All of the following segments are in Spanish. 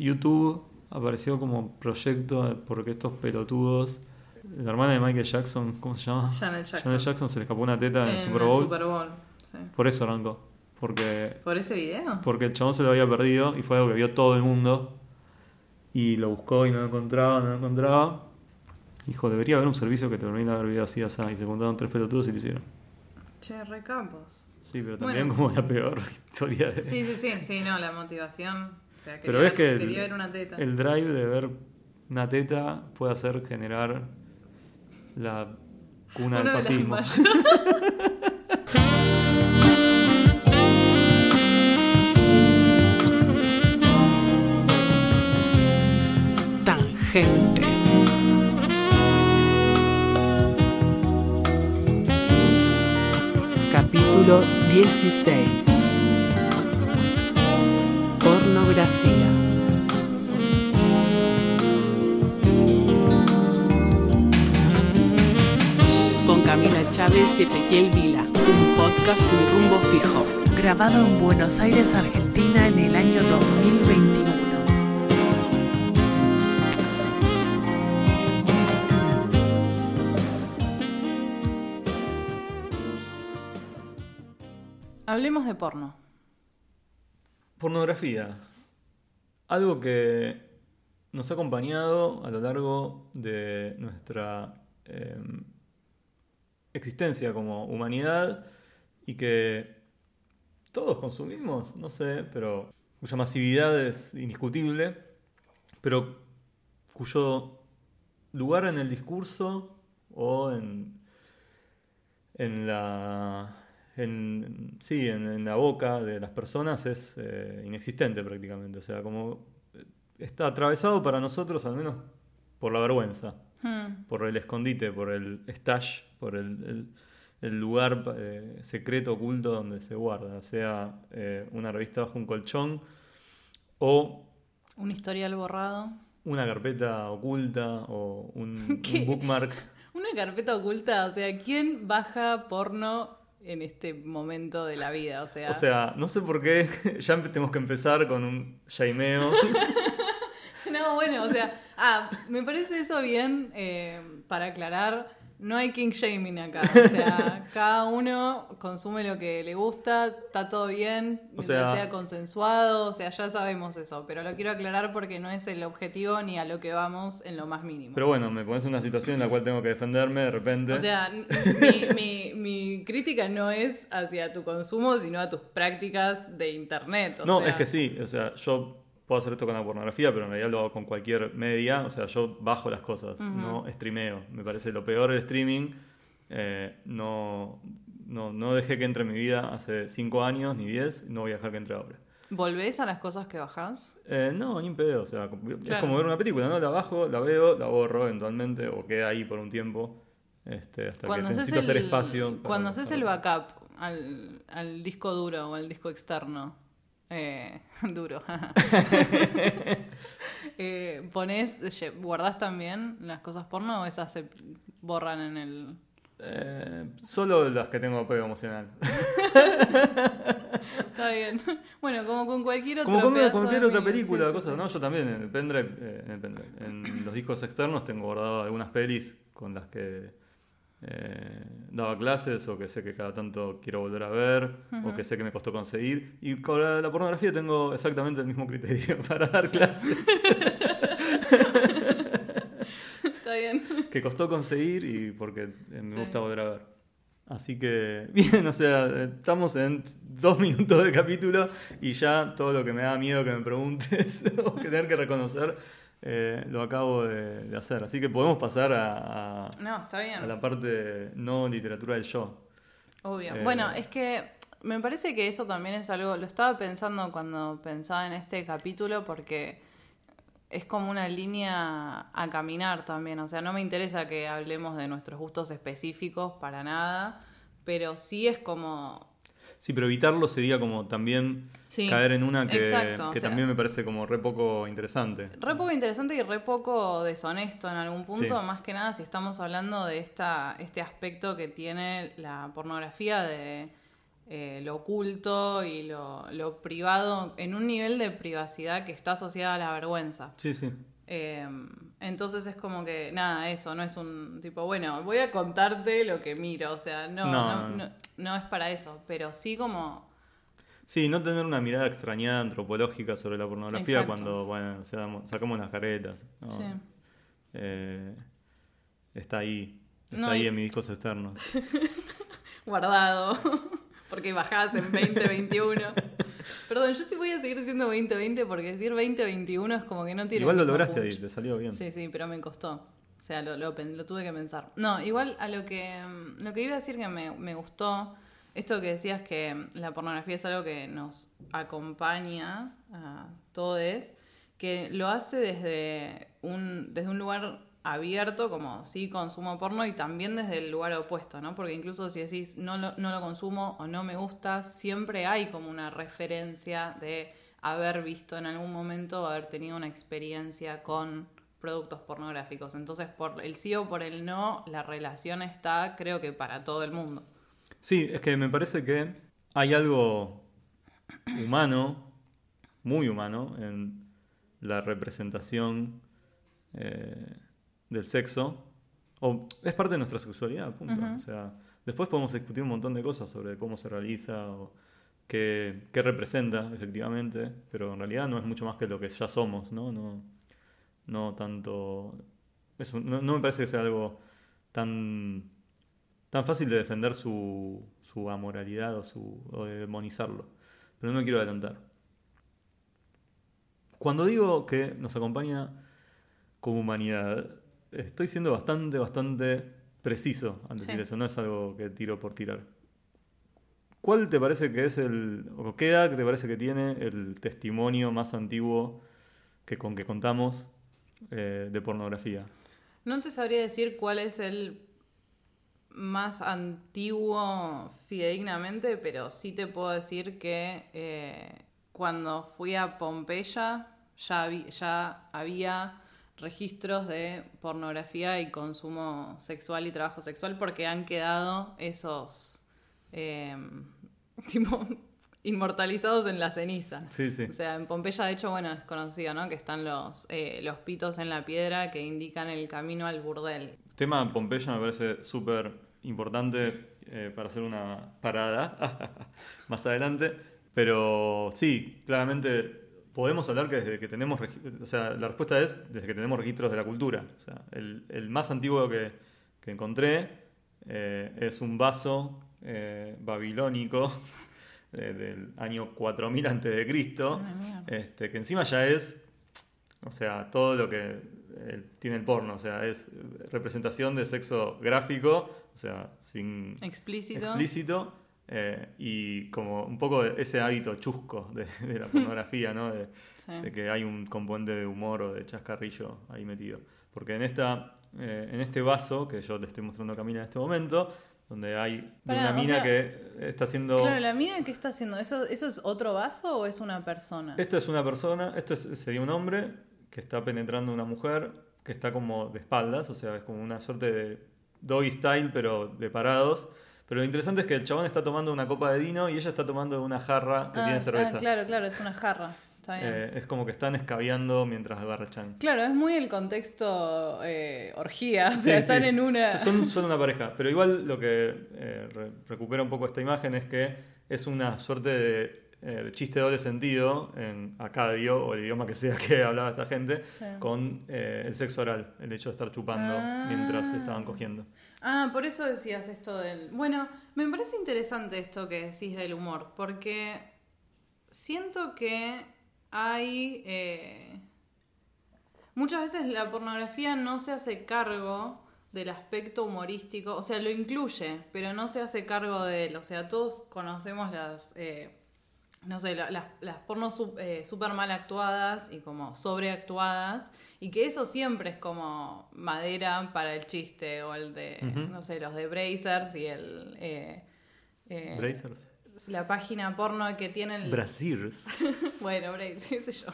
YouTube apareció como proyecto porque estos pelotudos. La hermana de Michael Jackson, ¿cómo se llama? Janet Jackson. Janet Jackson se le escapó una teta en, el Super el Bowl. Super Bowl, sí. Por eso arrancó. Porque, ¿Por ese video? porque el chabón se lo había perdido y fue algo que vio todo el mundo. Y lo buscó y no lo encontraba, no lo encontraba. Dijo, debería haber un servicio que te permita ver videos así, así. Y se juntaron tres pelotudos y lo hicieron. Che, recapos. Sí, pero también Bueno. como la peor historia de... Sí, sí, sí, sí, no, la motivación. O sea, Pero ves que el- quería ver una teta. El drive de ver una teta puede hacer generar la cuna Una del de las fascismo. Tangente. Capítulo 16. Pornografía. Con Camila Chávez y Ezequiel Vila. Un podcast sin rumbo fijo. Grabado en Buenos Aires, Argentina en el año 2021. Hablemos de porno. Pornografía. Algo que nos ha acompañado a lo largo de nuestra eh, existencia como humanidad y que todos consumimos, no sé, pero cuya masividad es indiscutible, pero cuyo lugar en el discurso o en, en la en, sí, en, en la boca de las personas es eh, inexistente prácticamente. O sea, como eh, está atravesado para nosotros, al menos por la vergüenza, Hmm. por el escondite, por el stash, por el, el- el lugar eh, secreto, oculto donde se guarda, sea eh, una revista bajo un colchón o Un historial borrado. una carpeta oculta o un, un bookmark. Una carpeta oculta, o sea, ¿quién baja porno en este momento de la vida? O sea, O sea, no sé por qué ya tenemos que empezar con un shaimeo. no, bueno, o sea, ah, me parece eso bien eh, para aclarar. No hay king shaming acá. O sea, cada uno consume lo que le gusta, está todo bien, mientras sea- sea consensuado, o sea, ya sabemos eso, pero lo quiero aclarar porque no es el objetivo ni a lo que vamos en lo más mínimo. Pero bueno, me pones en una situación en la cual tengo que defenderme de repente. O sea, mi, mi- mi crítica no es hacia tu consumo, sino a tus prácticas de internet. o no, sea, es que sí, o sea, yo puedo hacer esto con la pornografía, pero en realidad lo hago con cualquier media, o sea, yo bajo las cosas, no streameo. Me parece lo peor del streaming. eh, no, no, no dejé que entre en mi vida hace 5 años ni 10, no voy a dejar que entre ahora. ¿Volvés a las cosas que bajás? Eh, no, ni en pedo, o sea, es como ver una película, ¿no? La bajo, la veo, la borro eventualmente, o queda ahí por un tiempo, este, hasta que Cuando haces necesito hacer espacio. cuando haces el backup al, al disco duro o al disco externo, eh, duro, eh, ponés, guardás también las cosas porno o esas se borran en el... Eh, solo las que tengo apego emocional. Está bien. Bueno, como con cualquier otro Como con cualquier otra película, sí, cosas, sí. ¿no? Yo también en el pendrive, eh, en el pendrive, en los discos externos tengo guardado algunas pelis con las que eh, daba clases o que sé que cada tanto quiero volver a ver o que sé que me costó conseguir. Y con la, la pornografía tengo exactamente el mismo criterio para dar clases Está bien. que costó conseguir y porque eh, me Sí. gusta volver a ver. Así que, bien, o sea, estamos en dos minutos de capítulo y ya todo lo que me da miedo que me preguntes o que tener que reconocer, eh, lo acabo de, de hacer. Así que podemos pasar a, a- No, está bien. a la parte no literatura del yo. Obvio. Eh, Bueno, es que me parece que eso también es algo, lo estaba pensando cuando pensaba en este capítulo porque es como una línea a caminar también, o sea, no me interesa que hablemos de nuestros gustos específicos para nada, pero sí es como... Sí, pero evitarlo sería como también Sí, caer en una que, exacto, o que sea- también me parece como re poco interesante. Re poco interesante y re poco deshonesto en algún punto, Sí. más que nada si estamos hablando de esta, este aspecto que tiene la pornografía de eh, lo oculto y lo, lo privado en un nivel de privacidad que está asociada a la vergüenza. Sí, sí. Eh, entonces es como que, nada, eso, no es un tipo, bueno, voy a contarte lo que miro, o sea, no, No, no, no. es para eso, pero sí como, Sí, no tener una mirada extrañada antropológica sobre la pornografía Exacto. cuando, bueno, sacamos las caretas. ¿no? sí. Eh, está ahí. Está ahí y- en mis discos externos. guardado, porque bajás en 2021. Perdón, yo sí voy a seguir diciendo 2020 porque decir 2021 es como que no tiene... Igual lo lograste ahí, te salió bien. Sí, sí, pero me costó. O sea, lo, lo tuve que pensar. No, igual a lo que, mm, lo que iba a decir que me, me gustó, esto que decías que mm, la pornografía es algo que nos acompaña a todos, que lo hace desde un, desde un lugar abierto, como sí consumo porno, y también desde el lugar opuesto, ¿no? Porque incluso si decís no lo, no lo consumo o no me gusta, siempre hay como una referencia de haber visto en algún momento o haber tenido una experiencia con productos pornográficos. Entonces, por el sí o por el no, la relación está, creo que para todo el mundo. Sí, es que me parece que hay algo humano, muy humano, en la representación eh, del sexo. O es parte de nuestra sexualidad, punto. O sea, después podemos discutir un montón de cosas sobre cómo se realiza o qué, qué representa, efectivamente, pero en realidad no es mucho más que lo que ya somos, ¿no? No, no tanto... eso, no, no me parece que sea algo tan tan fácil de defender su, su amoralidad o, su, o de demonizarlo. Pero no me quiero adelantar. Cuando digo que nos acompaña como humanidad, estoy siendo bastante, bastante preciso al decir Sí. eso. No es algo que tiro por tirar. ¿Cuál te parece que es el, o qué edad te parece que tiene el testimonio más antiguo que con que contamos eh, de pornografía? No te sabría decir cuál es el más antiguo fidedignamente, pero sí te puedo decir que eh, cuando fui a Pompeya ya, vi- ya había registros de pornografía y consumo sexual y trabajo sexual porque han quedado esos eh, tipo inmortalizados en la ceniza. Sí, sí. O sea, en Pompeya, de hecho, bueno, es conocido, ¿no? Que están los, eh, los pitos en la piedra que indican el camino al burdel. tema Pompeya me parece súper importante eh, para hacer una parada más adelante. Pero sí, claramente podemos hablar que desde que tenemos, o sea, la respuesta es desde que tenemos registros de la cultura. O sea, el, el más antiguo que, que encontré eh, es un vaso eh, babilónico eh, del año 4000 antes de Cristo, Ay, mierda. este, que encima ya es, o sea, todo lo que tiene el porno, o sea, es representación de sexo gráfico, o sea, sin Explícito. explícito, eh, y como un poco ese hábito chusco de, de la pornografía, ¿no? De, Sí. de que hay un componente de humor o de chascarrillo ahí metido. Porque en, esta, eh, en este vaso que yo te estoy mostrando a Camila en este momento, donde hay Pará, una o mina sea, que está haciendo... Claro, la mina, ¿qué está haciendo? ¿Eso, ¿Eso es otro vaso o es una persona? Esta es una persona, este es- sería un hombre que está penetrando a una mujer que está como de espaldas, o sea, es como una suerte de doggy style, pero de parados. Pero lo interesante es que el chabón está tomando una copa de vino y ella está tomando una jarra que Ah, tiene cerveza. ah, claro, claro, es una jarra. Está bien. Eh, es como que están escabeando mientras agarrachan. Claro, es muy el contexto eh, orgía. O Sí, sea, sí. están en una. Son, son una pareja, pero igual lo que eh, re- recupera un poco esta imagen es que es una suerte de, eh, chiste de doble sentido en acadio o el idioma que sea que hablaba esta gente Sí. con eh, el sexo oral, el hecho de estar chupando Ah. mientras estaban cogiendo. Ah, por eso decías esto del... Bueno, me parece interesante esto que decís del humor, porque siento que hay... eh, Muchas veces la pornografía no se hace cargo del aspecto humorístico, o sea, lo incluye, pero no se hace cargo de él. O sea, todos conocemos las, eh, no sé, la- las, las pornos su- eh, súper mal actuadas y como sobreactuadas, y que eso siempre es como madera para el chiste, o el de, no sé, los de Brazers y el... eh, eh, Brazers. la página porno que tiene el, Braziers. bueno, Brace, qué sé yo.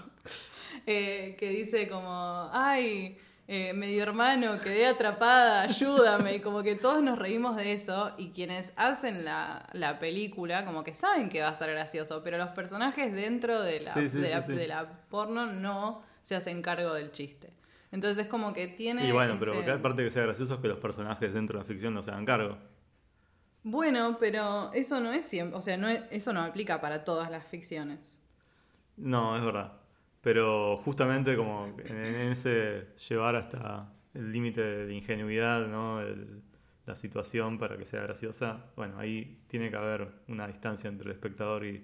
Eh, que dice como, ay, eh, medio hermano, quedé atrapada, ayúdame. Y como que todos nos reímos de eso. Y quienes hacen la, la película, como que saben que va a ser gracioso, pero los personajes dentro de la, Sí, sí, de, sí, la sí. de la porno no se hacen cargo del chiste. Entonces es como que tiene. Y bueno, pero porque aparte que sea gracioso es que los personajes dentro de la ficción no se hagan cargo. Bueno, pero eso no es siempre. O sea, no es- eso no aplica para todas las ficciones. No, es verdad. Pero justamente como en, ese llevar hasta el límite de ingenuidad, ¿no? El- la situación para que sea graciosa, bueno, ahí tiene que haber una distancia entre el espectador y...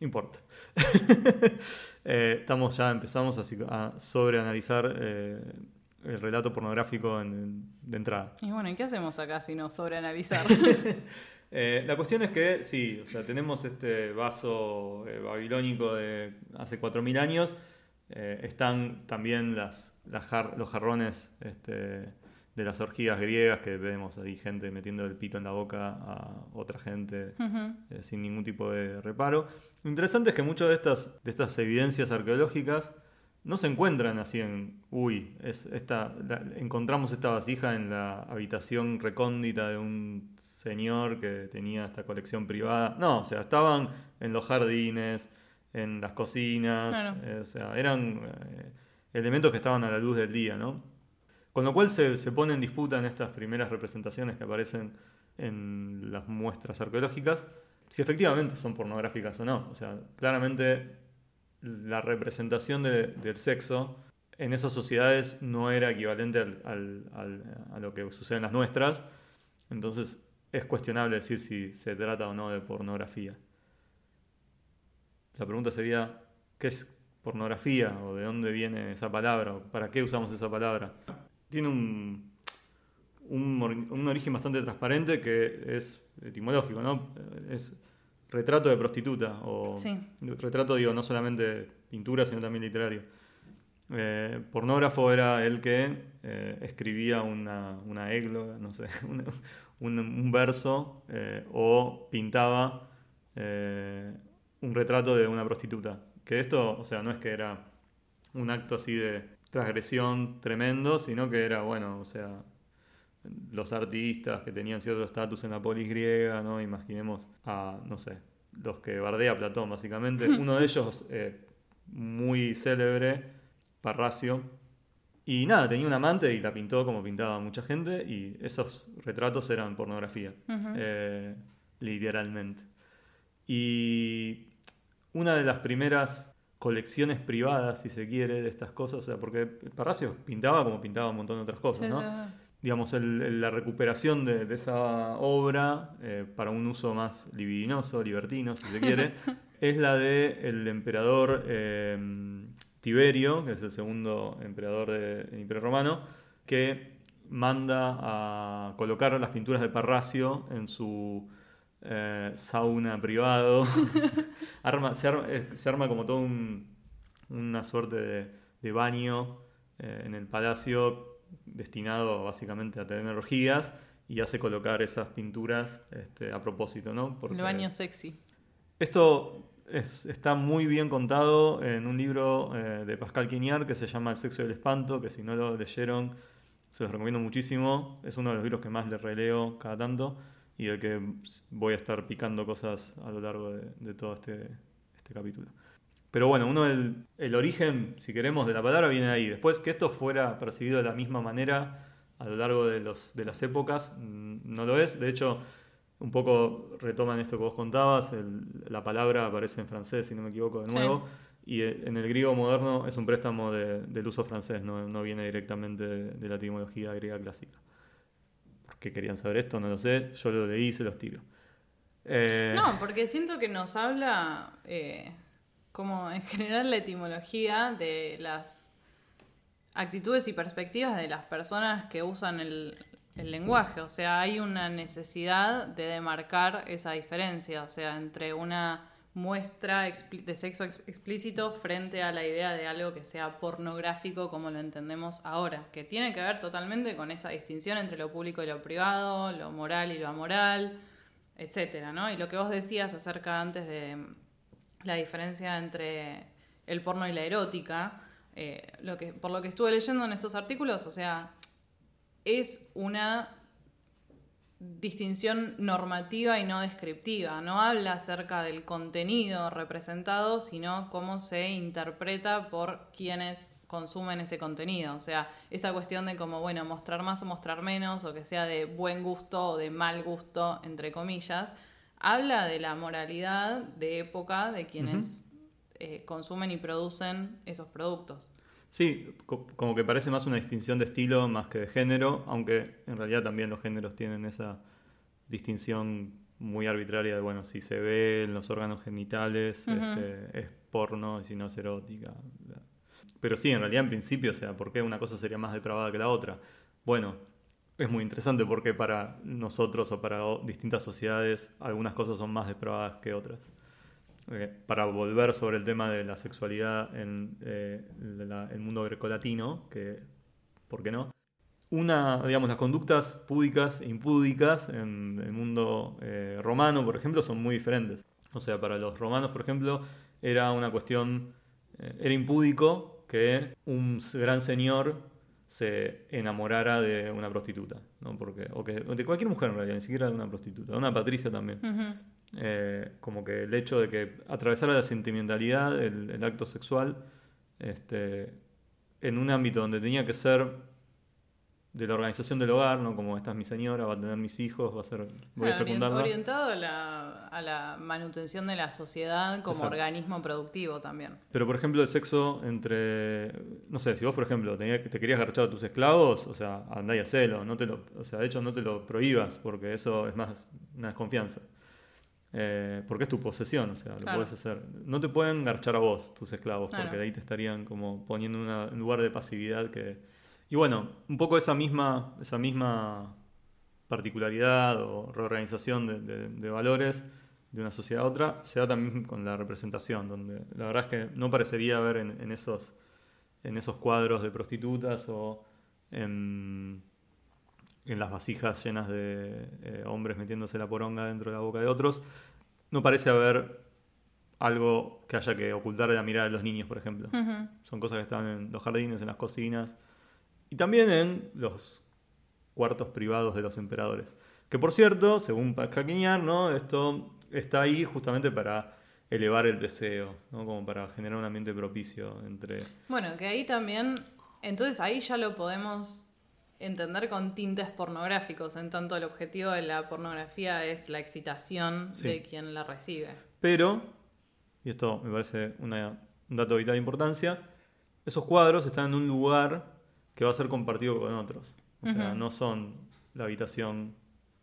No importa. Eh, estamos ya, empezamos a, a sobreanalizar eh, el relato pornográfico en- de entrada. Y bueno, ¿y qué hacemos acá si no sobreanalizar? Eh, la cuestión es que sí, o sea, tenemos este vaso eh, babilónico de hace 4.000 años. eh, están también las, las jar- los jarrones este, de las orgías griegas que vemos ahí gente metiendo el pito en la boca a otra gente eh, sin ningún tipo de reparo. Lo interesante es que muchas de estas, de estas evidencias arqueológicas no se encuentran así en, uy, es esta, la- encontramos esta vasija en la habitación recóndita de un señor que tenía esta colección privada. No, o sea, estaban en los jardines, en las cocinas, Claro. eh, o sea, eran eh, elementos que estaban a la luz del día, ¿no? Con lo cual se, se pone en disputa en estas primeras representaciones que aparecen en las muestras arqueológicas si efectivamente son pornográficas o no. O sea, claramente la representación de- del sexo en esas sociedades no era equivalente al- al- al- a lo que sucede en las nuestras. Entonces es cuestionable decir si se trata o no de pornografía. La pregunta sería, ¿qué es pornografía? ¿O de dónde viene esa palabra? ¿O para qué usamos esa palabra? Tiene un, un origen bastante transparente que es etimológico, ¿no? Es retrato de prostituta o Sí. retrato, digo, no solamente pintura, sino también literario. Eh, pornógrafo era el que eh, escribía una, una égloga, no sé, un, un- un verso eh, o pintaba un retrato de una prostituta. Que esto, o sea, no es que era un acto así de transgresión tremendo, sino que era, bueno, o sea, los artistas que tenían cierto estatus en la polis griega, ¿no? Imaginemos a, no sé, los que bardea a Platón, básicamente. Uno de ellos, eh, muy célebre, Parracio. Y nada, tenía un amante y la pintó como pintaba mucha gente, y esos retratos eran pornografía, eh, literalmente. Y una de las primeras colecciones privadas, si se quiere, de estas cosas, o sea, porque Parracio pintaba como pintaba un montón de otras cosas, Sí, ¿no? sí, sí. Digamos, el- el- la recuperación de, de esa obra eh, para un uso más libidinoso, libertino, si se quiere, es la de el emperador eh, Tiberio, que es el segundo emperador de- del Imperio Romano, que manda a colocar las pinturas de Parracio en su eh, sauna privado. Arma- se, arma, se arma como todo un- una suerte de, de baño en el palacio destinado básicamente a tener orgías y hace colocar esas pinturas este, a propósito, ¿no? Porque El baño sexy. Esto es- está muy bien contado en un libro eh, de Pascal Quignard que se llama El sexo y el espanto, que si no lo leyeron se los recomiendo muchísimo. Es uno de los libros que más le releo cada tanto y del que voy a estar picando cosas a lo largo de, de todo este, este capítulo. Pero bueno, uno el, el origen, si queremos, de la palabra viene de ahí. Después que esto fuera percibido de la misma manera a lo largo de, los, de las épocas, mm, no lo es. De hecho, un poco retoman esto que vos contabas, el- la palabra aparece en francés, si no me equivoco, de Sí. nuevo. Y eh, en el griego moderno es un préstamo de- del uso francés, no, no viene directamente de, de la etimología griega clásica. ¿Por qué querían saber esto? No lo sé. Yo lo leí y se los tiro. Eh, No, porque siento que nos habla, eh, como en general la etimología de las actitudes y perspectivas de las personas que usan el, lenguaje. O sea, hay una necesidad de demarcar esa diferencia, o sea, entre una muestra de sexo ex- explícito frente a la idea de algo que sea pornográfico como lo entendemos ahora, que tiene que ver totalmente con esa distinción entre lo público y lo privado, lo moral y lo amoral, etcétera, ¿no? Y lo que vos decías acerca antes de la diferencia entre el porno y la erótica, eh, lo que, por lo que estuve leyendo en estos artículos, o sea, es una distinción normativa y no descriptiva. No habla acerca del contenido representado, sino cómo se interpreta por quienes consumen ese contenido. O sea, esa cuestión de como, bueno, mostrar más o mostrar menos, o que sea de buen gusto o de mal gusto, entre comillas, habla de la moralidad de época de quienes eh, consumen y producen esos productos. Sí, como que parece más una distinción de estilo más que de género, aunque en realidad también los géneros tienen esa distinción muy arbitraria de, bueno, si se ve en los órganos genitales, este, es porno y si no es erótica. Pero sí, en realidad en principio, o sea, ¿por qué una cosa sería más depravada que la otra? Bueno, es muy interesante porque para nosotros o para distintas sociedades algunas cosas son más depravadas que otras. Eh, para volver sobre el tema de la sexualidad en eh, el mundo grecolatino, que, ¿por qué no? Una, digamos, las conductas púdicas e impúdicas en el mundo eh, romano, por ejemplo, son muy diferentes. O sea, para los romanos, por ejemplo, era una cuestión, era impúdico que un gran señor se enamorara de una prostituta, ¿no? Porque, o, que, de cualquier mujer en realidad, ni siquiera de una prostituta, de una patricia también. Eh, como que el hecho de que atravesara la sentimentalidad, el, acto sexual, este, en un ámbito donde tenía que ser de la organización del hogar, ¿no? Como esta es mi señora, va a tener mis hijos, va a ser, voy a fecundarla. Orientado a la, manutención de la sociedad como organismo productivo también. Pero por ejemplo el sexo entre, no sé, si vos por ejemplo te, te querías garchar a tus esclavos, o sea, andá y hacelo, no te lo, o sea, de hecho no te lo prohíbas, porque eso es más una desconfianza. Eh, porque es tu posesión, o sea, lo puedes hacer. No te pueden garchar a vos, tus esclavos, porque de ahí te estarían como poniendo en un lugar de pasividad que... Y bueno, un poco esa misma, esa misma particularidad o reorganización de, valores de una sociedad a otra se da también con la representación, donde la verdad es que no parecería ver en, esos, en esos cuadros de prostitutas o en, las vasijas llenas de eh, hombres metiéndose la poronga dentro de la boca de otros, no parece haber algo que haya que ocultar de la mirada de los niños, por ejemplo. Son cosas que están en los jardines, en las cocinas y también en los cuartos privados de los emperadores. Que por cierto, según Pascal ¿no? esto está ahí justamente para elevar el deseo, ¿no? como para generar un ambiente propicio entre... Bueno, que ahí también, entonces ahí ya lo podemos entender con tintes pornográficos, en tanto el objetivo de la pornografía es la excitación de quien la recibe. Pero, y esto me parece un dato de vital importancia, esos cuadros están en un lugar que va a ser compartido con otros. O sea, no son la habitación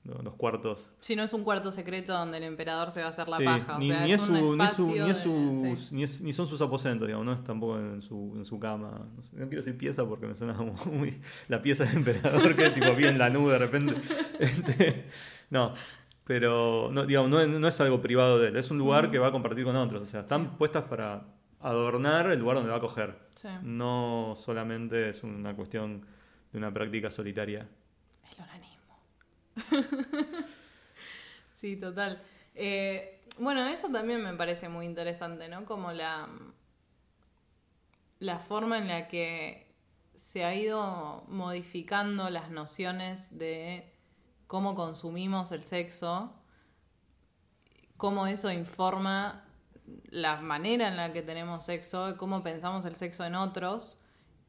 los cuartos. Si no es un cuarto secreto donde el emperador se va a hacer la paja. Ni, ni, es ni, ni, son sus aposentos, digamos, no es tampoco en su, en su cama. No, quiero decir pieza porque me suena como muy. La pieza del emperador que tipo bien en la nube de repente. Este, no. Pero no, digamos, no, es algo privado de él, es un lugar que va a compartir con otros. O sea, están puestas para adornar el lugar donde va a coger. No solamente es una cuestión de una práctica solitaria. sí, total. Eh, bueno, eso también me parece muy interesante, ¿no? Como la, la forma en la que se ha ido modificando las nociones de cómo consumimos el sexo, cómo eso informa la manera en la que tenemos sexo, cómo pensamos el sexo en otros.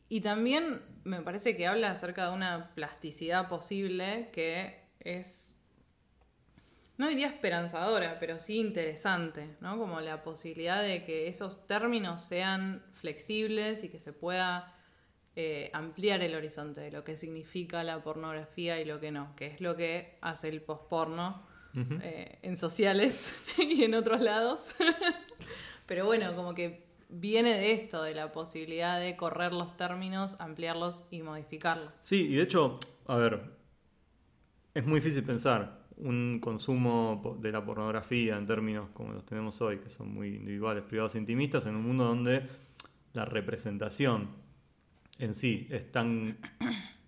Y también me parece que habla acerca de una plasticidad posible que es, no diría esperanzadora, pero sí interesante, ¿no? Como la posibilidad de que esos términos sean flexibles y que se pueda eh, ampliar el horizonte de lo que significa la pornografía y lo que no, que es lo que hace el posporno eh, en sociales y en otros lados. pero bueno, como que viene de esto, de la posibilidad de correr los términos, ampliarlos y modificarlos. Sí, y de hecho, a ver, es muy difícil pensar un consumo de la pornografía en términos como los tenemos hoy, que son muy individuales, privados e intimistas, en un mundo donde la representación en sí es tan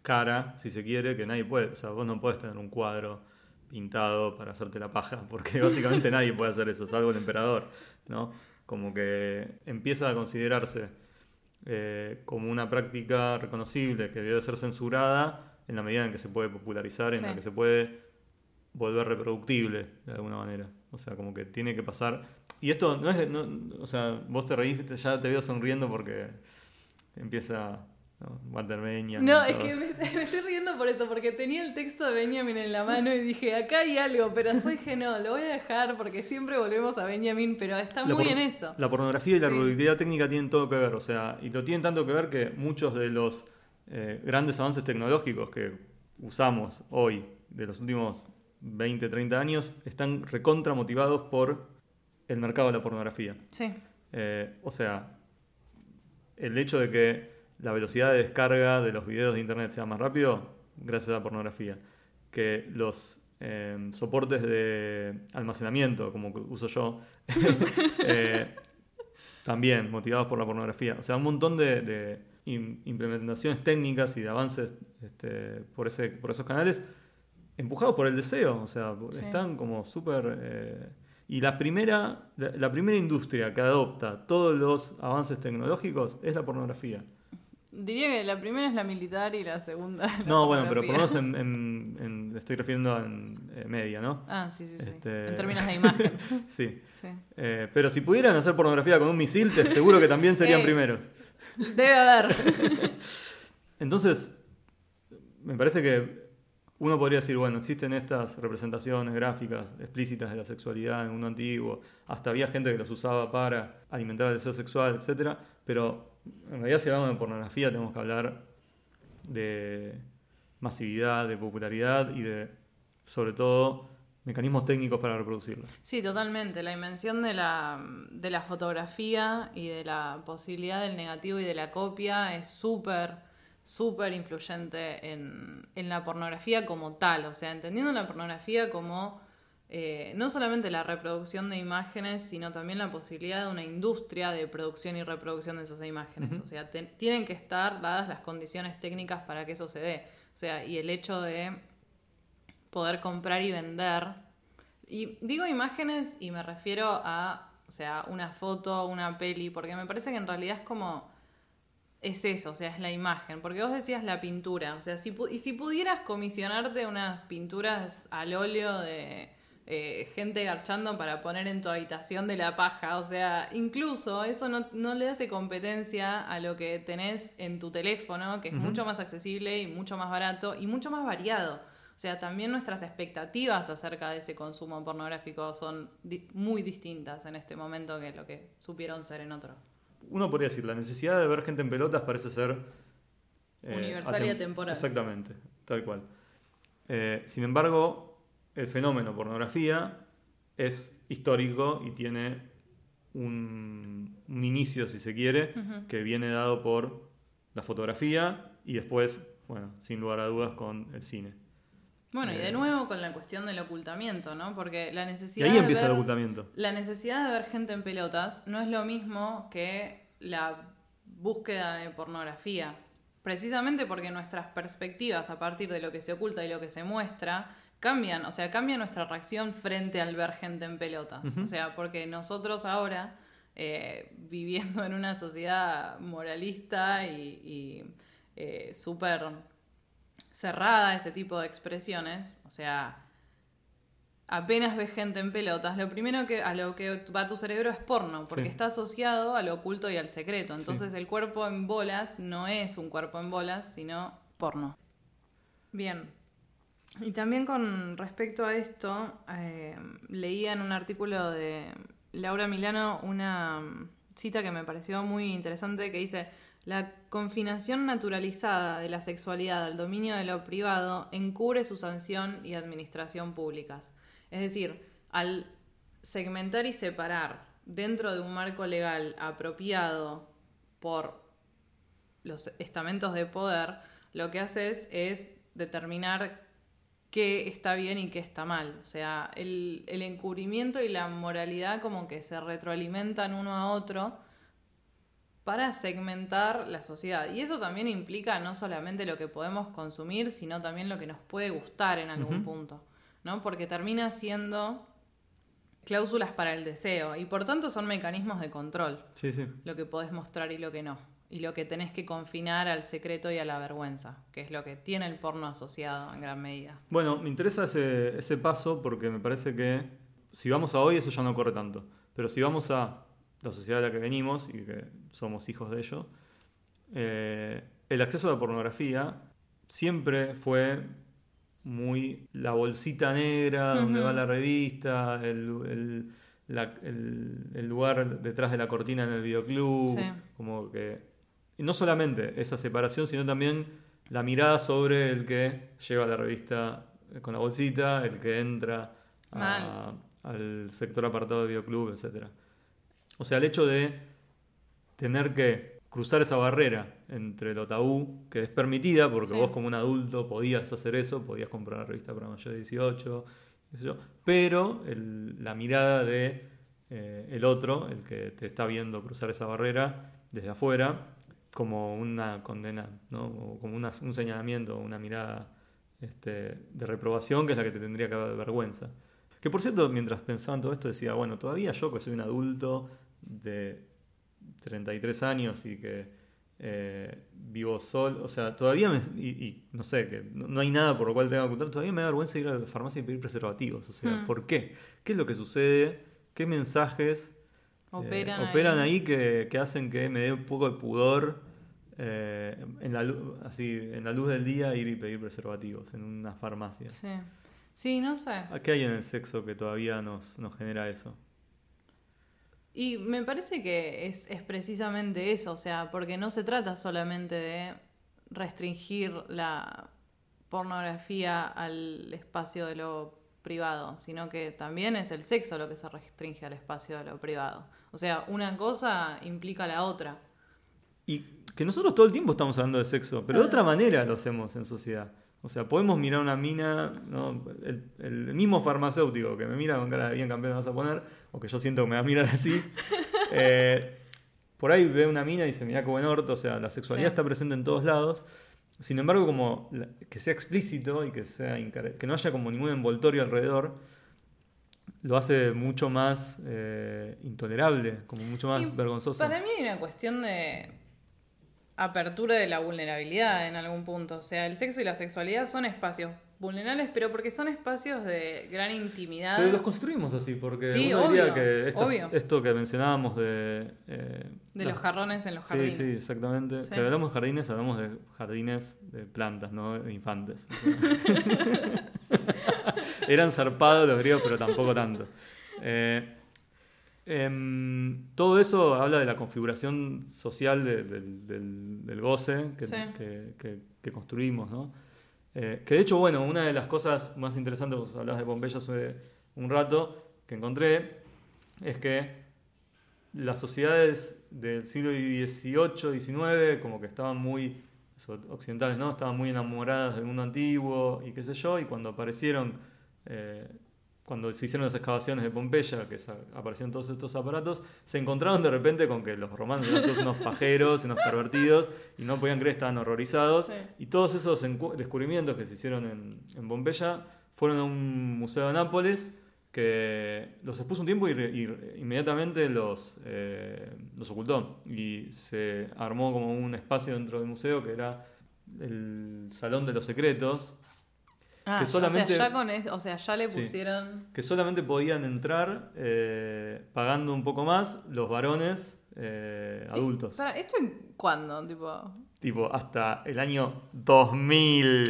cara, si se quiere, que nadie puede, o sea, vos no puedes tener un cuadro pintado para hacerte la paja, porque básicamente nadie puede hacer eso, salvo el emperador, ¿no? Como que empieza a considerarse eh, como una práctica reconocible que debe ser censurada en la medida en que se puede popularizar, en Sí. la que se puede volver reproductible de alguna manera. O sea, como que tiene que pasar. Y esto no es. no- o sea, vos te reíste, ya te veo sonriendo porque empieza. ¿No? Walter Benjamin No, es que me, me estoy riendo por eso, porque tenía el texto de Benjamin en la mano y dije, acá hay algo, pero después dije, no, lo voy a dejar porque siempre volvemos a Benjamin, pero está La muy en eso. La pornografía y la Sí. reproductividad técnica tienen todo que ver, o sea, y lo tienen tanto que ver que muchos de los eh, grandes avances tecnológicos que usamos hoy, de los últimos 20, 30 años, están recontra motivados por el mercado de la pornografía. Sí, Eh, o sea, el hecho de que la velocidad de descarga de los videos de internet sea más rápido, gracias a la pornografía. Que los eh, soportes de almacenamiento, como uso yo, eh, también motivados por la pornografía. O sea, un montón de, de im- implementaciones técnicas y de avances este, por, ese, por esos canales empujados por el deseo. O sea, Sí. están como súper... eh, y la primera, la, la primera industria que adopta todos los avances tecnológicos es la pornografía. Diría que la primera es la militar y la segunda la no, bueno, pero por lo menos en, en- en- estoy refiriendo en eh, media, ¿no? Ah, sí, sí, sí. Este- En términos de imagen. Sí. Sí. Eh, pero si pudieran hacer pornografía con un misil, te seguro que también serían primeros. Debe haber. Entonces, me parece que uno podría decir, bueno, existen estas representaciones gráficas explícitas de la sexualidad en uno antiguo, hasta había gente que los usaba para alimentar el deseo sexual, etcétera, pero en realidad si hablamos de pornografía tenemos que hablar de masividad, de popularidad y de, sobre todo, mecanismos técnicos para reproducirla. Sí, totalmente. La invención de la, de la fotografía y de la posibilidad del negativo y de la copia es súper, súper influyente en, en la pornografía como tal. O sea, entendiendo la pornografía como eh, no solamente la reproducción de imágenes, sino también la posibilidad de una industria de producción y reproducción de esas imágenes. O sea, te- tienen que estar dadas las condiciones técnicas para que eso se dé. O sea, y el hecho de poder comprar y vender. Y digo imágenes y me refiero a, o sea, una foto, una peli, porque me parece que en realidad es como, es eso, o sea, es la imagen. Porque vos decías la pintura, o sea, si, y si pudieras comisionarte unas pinturas al óleo de eh, gente garchando para poner en tu habitación de la paja, o sea, incluso eso no, no le hace competencia a lo que tenés en tu teléfono, que es mucho más accesible y mucho más barato y mucho más variado. O sea, también nuestras expectativas acerca de ese consumo pornográfico son di- muy distintas en este momento que lo que supieron ser en otro. Uno podría decir, la necesidad de ver gente en pelotas parece ser... Universal y atem- atemporal. Exactamente, tal cual. Eh, sin embargo, el fenómeno pornografía es histórico y tiene un, un inicio, si se quiere, que viene dado por la fotografía y después, bueno, sin lugar a dudas, con el cine. Bueno, y Eh. de nuevo con la cuestión del ocultamiento, ¿no? Porque la Y necesidad ahí de empieza ver- el ocultamiento. La necesidad de ver gente en pelotas no es lo mismo que la búsqueda de pornografía. Precisamente porque nuestras perspectivas a partir de lo que se oculta y lo que se muestra cambian, o sea, cambia nuestra reacción frente al ver gente en pelotas. O sea, porque nosotros ahora, eh, viviendo en una sociedad moralista y, y, eh, súper cerrada a ese tipo de expresiones, o sea, apenas ves gente en pelotas, lo primero que a lo que va tu cerebro es porno, porque Sí. está asociado a lo oculto y al secreto. Entonces el cuerpo en bolas no es un cuerpo en bolas, sino porno. Bien. Y también con respecto a esto, eh, leía en un artículo de Laura Milano una cita que me pareció muy interesante que dice, la confinación naturalizada de la sexualidad al dominio de lo privado encubre su sanción y administración públicas. Es decir, al segmentar y separar dentro de un marco legal apropiado por los estamentos de poder, lo que haces es determinar qué está bien y qué está mal. O sea, el, el encubrimiento y la moralidad como que se retroalimentan uno a otro para segmentar la sociedad. Y eso también implica no solamente lo que podemos consumir, sino también lo que nos puede gustar en algún punto, ¿no? Porque termina siendo cláusulas para el deseo y por tanto son mecanismos de control Sí, sí. lo que podés mostrar y lo que no. Y lo que tenés que confinar al secreto y a la vergüenza, que es lo que tiene el porno asociado en gran medida. Bueno, me interesa ese, ese paso porque me parece que si vamos a hoy eso ya no corre tanto. Pero si vamos a la sociedad a la que venimos y que somos hijos de ello, eh, el acceso a la pornografía siempre fue muy la bolsita negra donde va la revista, el, el- la- el- el lugar detrás de la cortina en el videoclub, Sí. como que... Y no solamente esa separación, sino también la mirada sobre el que lleva la revista con la bolsita, el que entra a- al sector apartado de videoclub, etc. O sea, el hecho de tener que cruzar esa barrera entre lo tabú, que es permitida, porque Sí. vos como un adulto podías hacer eso, podías comprar la revista para mayor de 18, qué sé yo, pero el- la mirada de eh, el otro, el que te está viendo cruzar esa barrera desde afuera, como una condena, ¿no? O como una- un señalamiento, una mirada este, de reprobación, que es la que te tendría que dar vergüenza. Que por cierto, mientras pensaba en todo esto, decía, bueno, todavía yo que soy un adulto de 33 años y que eh, vivo solo, o sea, todavía me, y, y no sé, que no, no hay nada por lo cual tenga que ocultar, todavía me da vergüenza ir a la farmacia y pedir preservativos, o sea, Hmm. ¿por qué? ¿Qué es lo que sucede? ¿Qué mensajes eh, Operan, operan ahí. ahí, que, que hacen que me dé un poco de pudor eh, en, la, así, en la luz del día ir y pedir preservativos en una farmacia? Sí. Sí, no sé. ¿Qué hay en el sexo que todavía nos, nos genera eso? Y me parece que es, es precisamente eso, o sea, porque no se trata solamente de restringir la pornografía al espacio de lo privado, sino que también es el sexo lo que se restringe al espacio de lo privado. O sea, una cosa implica la otra. Y que nosotros todo el tiempo estamos hablando de sexo, pero de otra manera lo hacemos en sociedad. O sea, podemos mirar una mina, ¿no? el, el mismo farmacéutico que me mira con cara de bien campeón vas a poner, o que yo siento que me va a mirar así, eh, por ahí ve una mina y dice, mira qué buen orto, o sea, la sexualidad Sí. está presente en todos lados. Sin embargo, como que sea explícito y que, sea que no haya como ningún envoltorio alrededor, lo hace mucho más eh, intolerable, como mucho más Y vergonzoso. Para mí hay una cuestión de apertura de la vulnerabilidad en algún punto. O sea, el sexo y la sexualidad son espacios vulnerables, pero porque son espacios de gran intimidad. Pero los construimos así, porque Sí, uno diría obvio, que esto, obvio. esto que mencionábamos de... eh, de las- los jarrones en los Sí, jardines. sí, exactamente. Sí. Que hablamos de jardines, hablamos de jardines de plantas, no de infantes. Eran zarpados los griegos, pero tampoco tanto. Eh, em, todo eso habla de la configuración social de- del, del- del goce que, Sí. que- que- que construimos, ¿no? Eh, que de hecho, bueno, una de las cosas más interesantes, vos hablabas de Pompeya hace un rato, que encontré, es que las sociedades del siglo XVIII, XIX, como que estaban muy occidentales, ¿no? Estaban muy enamoradas del mundo antiguo y qué sé yo, y cuando aparecieron, eh, cuando se hicieron las excavaciones de Pompeya, que aparecieron todos estos aparatos, se encontraron de repente con que los romanos eran todos unos pajeros, unos pervertidos, y no podían creer, estaban horrorizados, Sí. y todos esos descubrimientos que se hicieron en, en Pompeya fueron a un museo de Nápoles que los expuso un tiempo y, y inmediatamente los, eh, los ocultó. Y se armó como un espacio dentro del museo que era el Salón de los Secretos, Ah, que solamente- o, sea, ya con es- o sea, ya le Sí. pusieron... que solamente podían entrar eh, pagando un poco más los varones eh, adultos. Para, ¿Esto en cuándo? Tipo... Tipo, hasta el año 2000.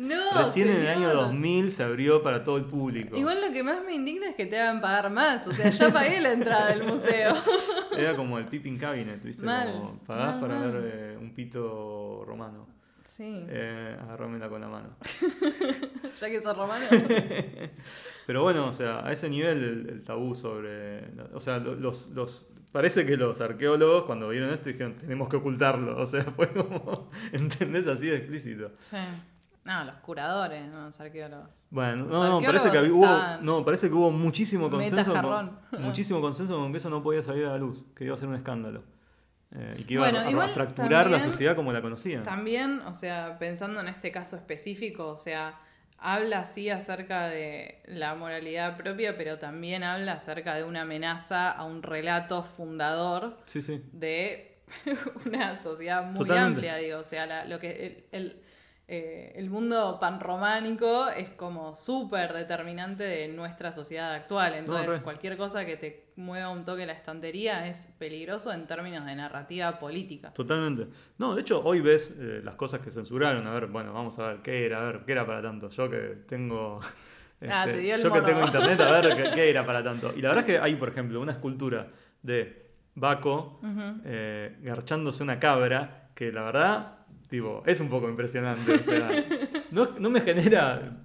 No, Recién en el año 2000 se abrió para todo el público. Igual lo que más me indigna es que te hagan pagar más. O sea, ya pagué la entrada del museo. Era como el peeping cabinet, ¿viste? Mal, Como pagás mal, para mal. ver eh, un pito romano. Sí. Eh, agarrármela con la mano. Ya que sos romano. Pero bueno, o sea, a ese nivel el, el tabú sobre... O sea, lo- los, los... Parece que los arqueólogos cuando vieron esto dijeron, tenemos que ocultarlo. O sea, fue como... ¿Entendés? Así de explícito. Sí. No, los curadores, no los arqueólogos. Bueno, Los no, no, parece que hubo, no, parece que hubo muchísimo consenso, con, muchísimo consenso con que eso no podía salir a la luz, que iba a ser un escándalo. Eh, y que iba Bueno, a, a fracturar la sociedad como la conocían. También, o sea, pensando en este caso específico, o sea, habla sí acerca de la moralidad propia, pero también habla acerca de una amenaza a un relato fundador Sí, sí. de una sociedad muy Totalmente. amplia, digo. O sea, la- lo que el, el, eh, el mundo panrománico es como súper determinante de nuestra sociedad actual. Entonces, cualquier cosa que te mueva un toque la estantería es peligroso en términos de narrativa política. Totalmente. No, de hecho, hoy ves eh, las cosas que censuraron. A ver, bueno, vamos a ver qué era, a ver, qué era para tanto. Yo que tengo. Ah, este, te dio el yo que tengo internet, a ver qué, qué era para tanto. Y la verdad es que hay, por ejemplo, una escultura de Baco eh, garchándose una cabra que la verdad, tipo, es un poco impresionante. O sea, no, no me genera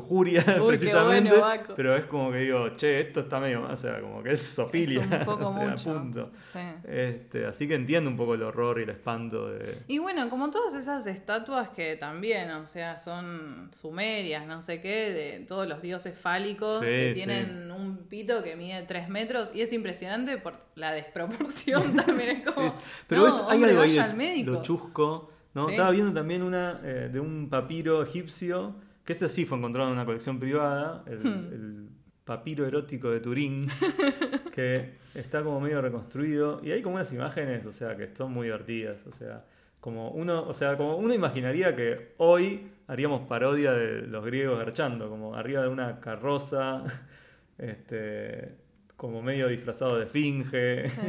lujuria precisamente, bueno, pero es como que digo, che, esto está medio, o sea, como que es sofilia. Es un poco o sea, mucho. punto. Sí. Este, así que entiendo un poco el horror y el espanto de. Y bueno, como todas esas estatuas que también, o sea, son sumerias, no sé qué, de todos los dioses fálicos Sí, que sí. tienen un pito que mide 3 metros y es impresionante por la desproporción también. Es como, Pero no, ves, hay algo ahí al médico. lo chusco. ¿no? Estaba viendo también una eh, de un papiro egipcio, que ese sí fue encontrado en una colección privada, el, Hmm. el papiro erótico de Turín, que está como medio reconstruido. Y hay como unas imágenes, o sea, que son muy divertidas. O sea, como uno, o sea, como uno imaginaría que hoy haríamos parodia de los griegos garchando, como arriba de una carroza, este, como medio disfrazado de. Sí,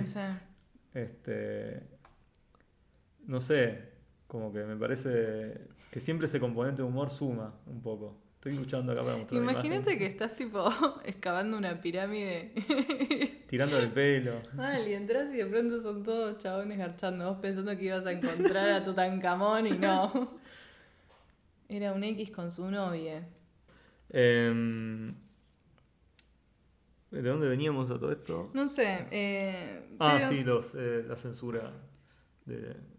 sí. Este. No sé, como que me parece que siempre ese componente de humor suma un poco. Estoy luchando acá para mostrar Imagínate que estás tipo excavando una pirámide. Tirando el pelo. Mal, y entras y de pronto son todos chabones garchando. Vos pensando que ibas a encontrar a Tutankamón y no. Era un X con su novia. Em, ¿De dónde veníamos a todo esto? No sé. Eh, Ah, pero- sí, los, eh, la censura de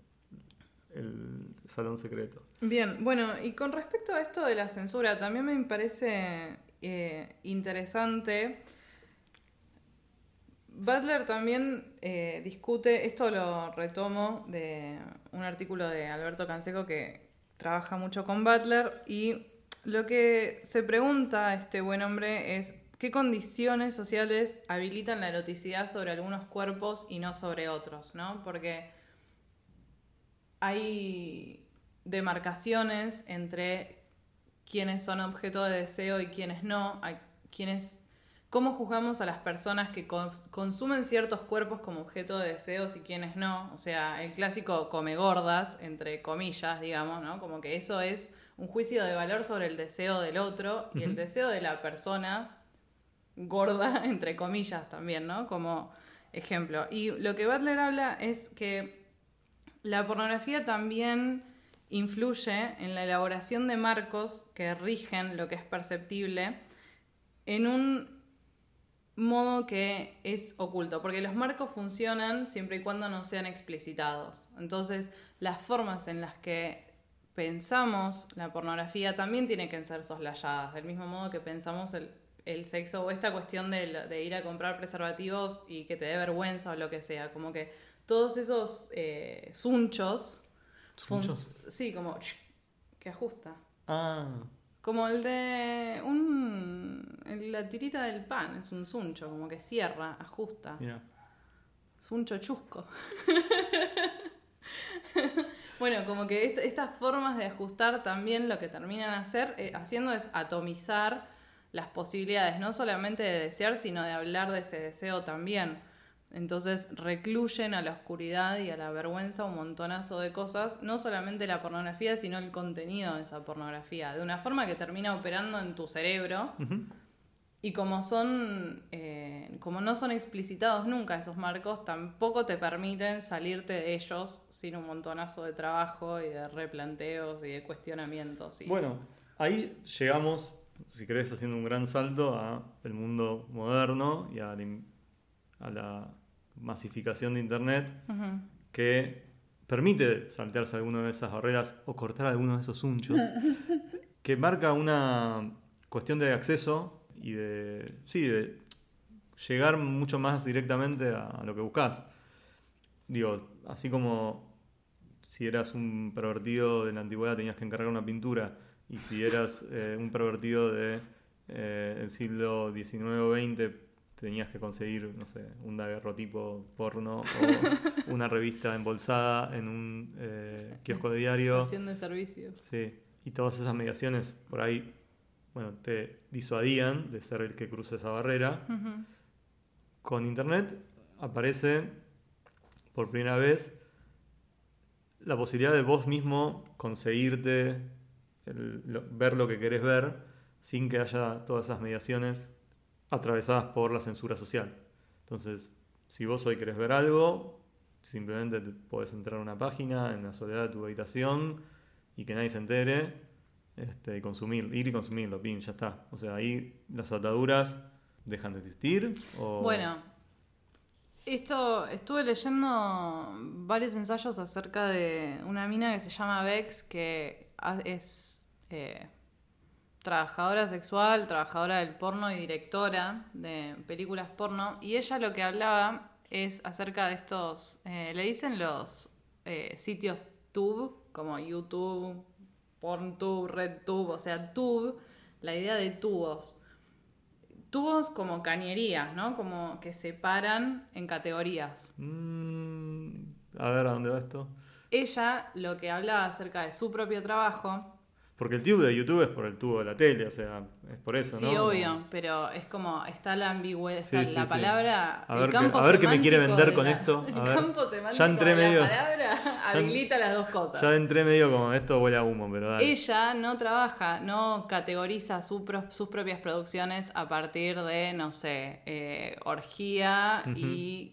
el salón secreto. Bien, bueno, y con respecto a esto de la censura, también me parece eh, interesante. Butler también eh, discute, esto lo retomo de un artículo de Alberto Canseco que trabaja mucho con Butler y lo que se pregunta este buen hombre es qué condiciones sociales habilitan la eroticidad sobre algunos cuerpos y no sobre otros, ¿no? Porque hay demarcaciones entre quienes son objeto de deseo y quienes no, hay quienes cómo juzgamos a las personas que cons- consumen ciertos cuerpos como objeto de deseos y quienes no, o sea, el clásico come gordas entre comillas, digamos, ¿no? Como que eso es un juicio de valor sobre el deseo del otro y el deseo de la persona gorda, entre comillas también, ¿no? Como ejemplo. Y lo que Butler habla es que la pornografía también influye en la elaboración de marcos que rigen lo que es perceptible en un modo que es oculto, porque los marcos funcionan siempre y cuando no sean explicitados. Entonces, las formas en las que pensamos la pornografía también tienen que ser soslayadas, del mismo modo que pensamos el, sexo o esta cuestión de, de ir a comprar preservativos y que te dé vergüenza o lo que sea, como que todos esos eh, sunchos, sí, como que ajusta. Ah, Como el de un, la tirita del pan, es un suncho, como que cierra, ajusta. mira. Suncho chusco. bueno, como que est- estas formas de ajustar también lo que terminan hacer, eh, haciendo es atomizar las posibilidades, no solamente de desear, sino de hablar de ese deseo también. Entonces recluyen a la oscuridad y a la vergüenza un montonazo de cosas, no solamente la pornografía, sino el contenido de esa pornografía, de una forma que termina operando en tu cerebro. Y como son, eh, como no son explicitados nunca esos marcos, tampoco te permiten salirte de ellos sin un montonazo de trabajo y de replanteos y de cuestionamientos. y- Bueno, ahí llegamos, si querés, haciendo un gran salto a el mundo moderno y a la, a la masificación de Internet que permite saltearse alguna de esas barreras o cortar algunos de esos hunchos, que marca una cuestión de acceso y de, sí, de llegar mucho más directamente a, a lo que buscas. Digo, así como si eras un pervertido de la antigüedad tenías que encargar una pintura Y si eras eh, un pervertido de eh, el siglo XIX o XX, tenías que conseguir, no sé, un daguerrotipo porno o una revista embolsada en un eh, kiosco de diario. Estación de servicio. Sí, y todas esas mediaciones por ahí, bueno, te disuadían de ser el que cruce esa barrera. Con internet aparece por primera vez la posibilidad de vos mismo conseguirte el- lo- ver lo que querés ver sin que haya todas esas mediaciones atravesadas por la censura social. Entonces, si vos hoy querés ver algo, simplemente te podés entrar a una página en la soledad de tu habitación y que nadie se entere este, consumir, ir y consumirlo, pim, ya está. O sea, ahí las ataduras dejan de existir. Bueno, esto estuve leyendo varios ensayos acerca de una mina que se llama Bex, que es eh, trabajadora sexual, trabajadora del porno y directora de películas porno. Y ella lo que hablaba es acerca de estos, eh, le dicen los eh, sitios tube, como YouTube, PornTube, RedTube, o sea, tube, la idea de tubos tubos como cañerías, ¿no? Como que separan en categorías. Mm, a ver, ¿a dónde va esto? Ella lo que hablaba acerca de su propio trabajo, Porque el tube de YouTube es por el tubo de la tele, o sea, es por eso, sí, ¿no? obvio, pero es como está la ambigüedad, Sí, está sí, la sí. palabra, A ver qué- campo a ver qué me quiere vender de con la- esto, a El campo semántico Ya entré de medio- la palabra habilita las dos cosas. Ya entré medio como esto huele a humo, pero dale. Ella no trabaja, no categoriza su sus propias producciones a partir de, no sé, eh, orgía y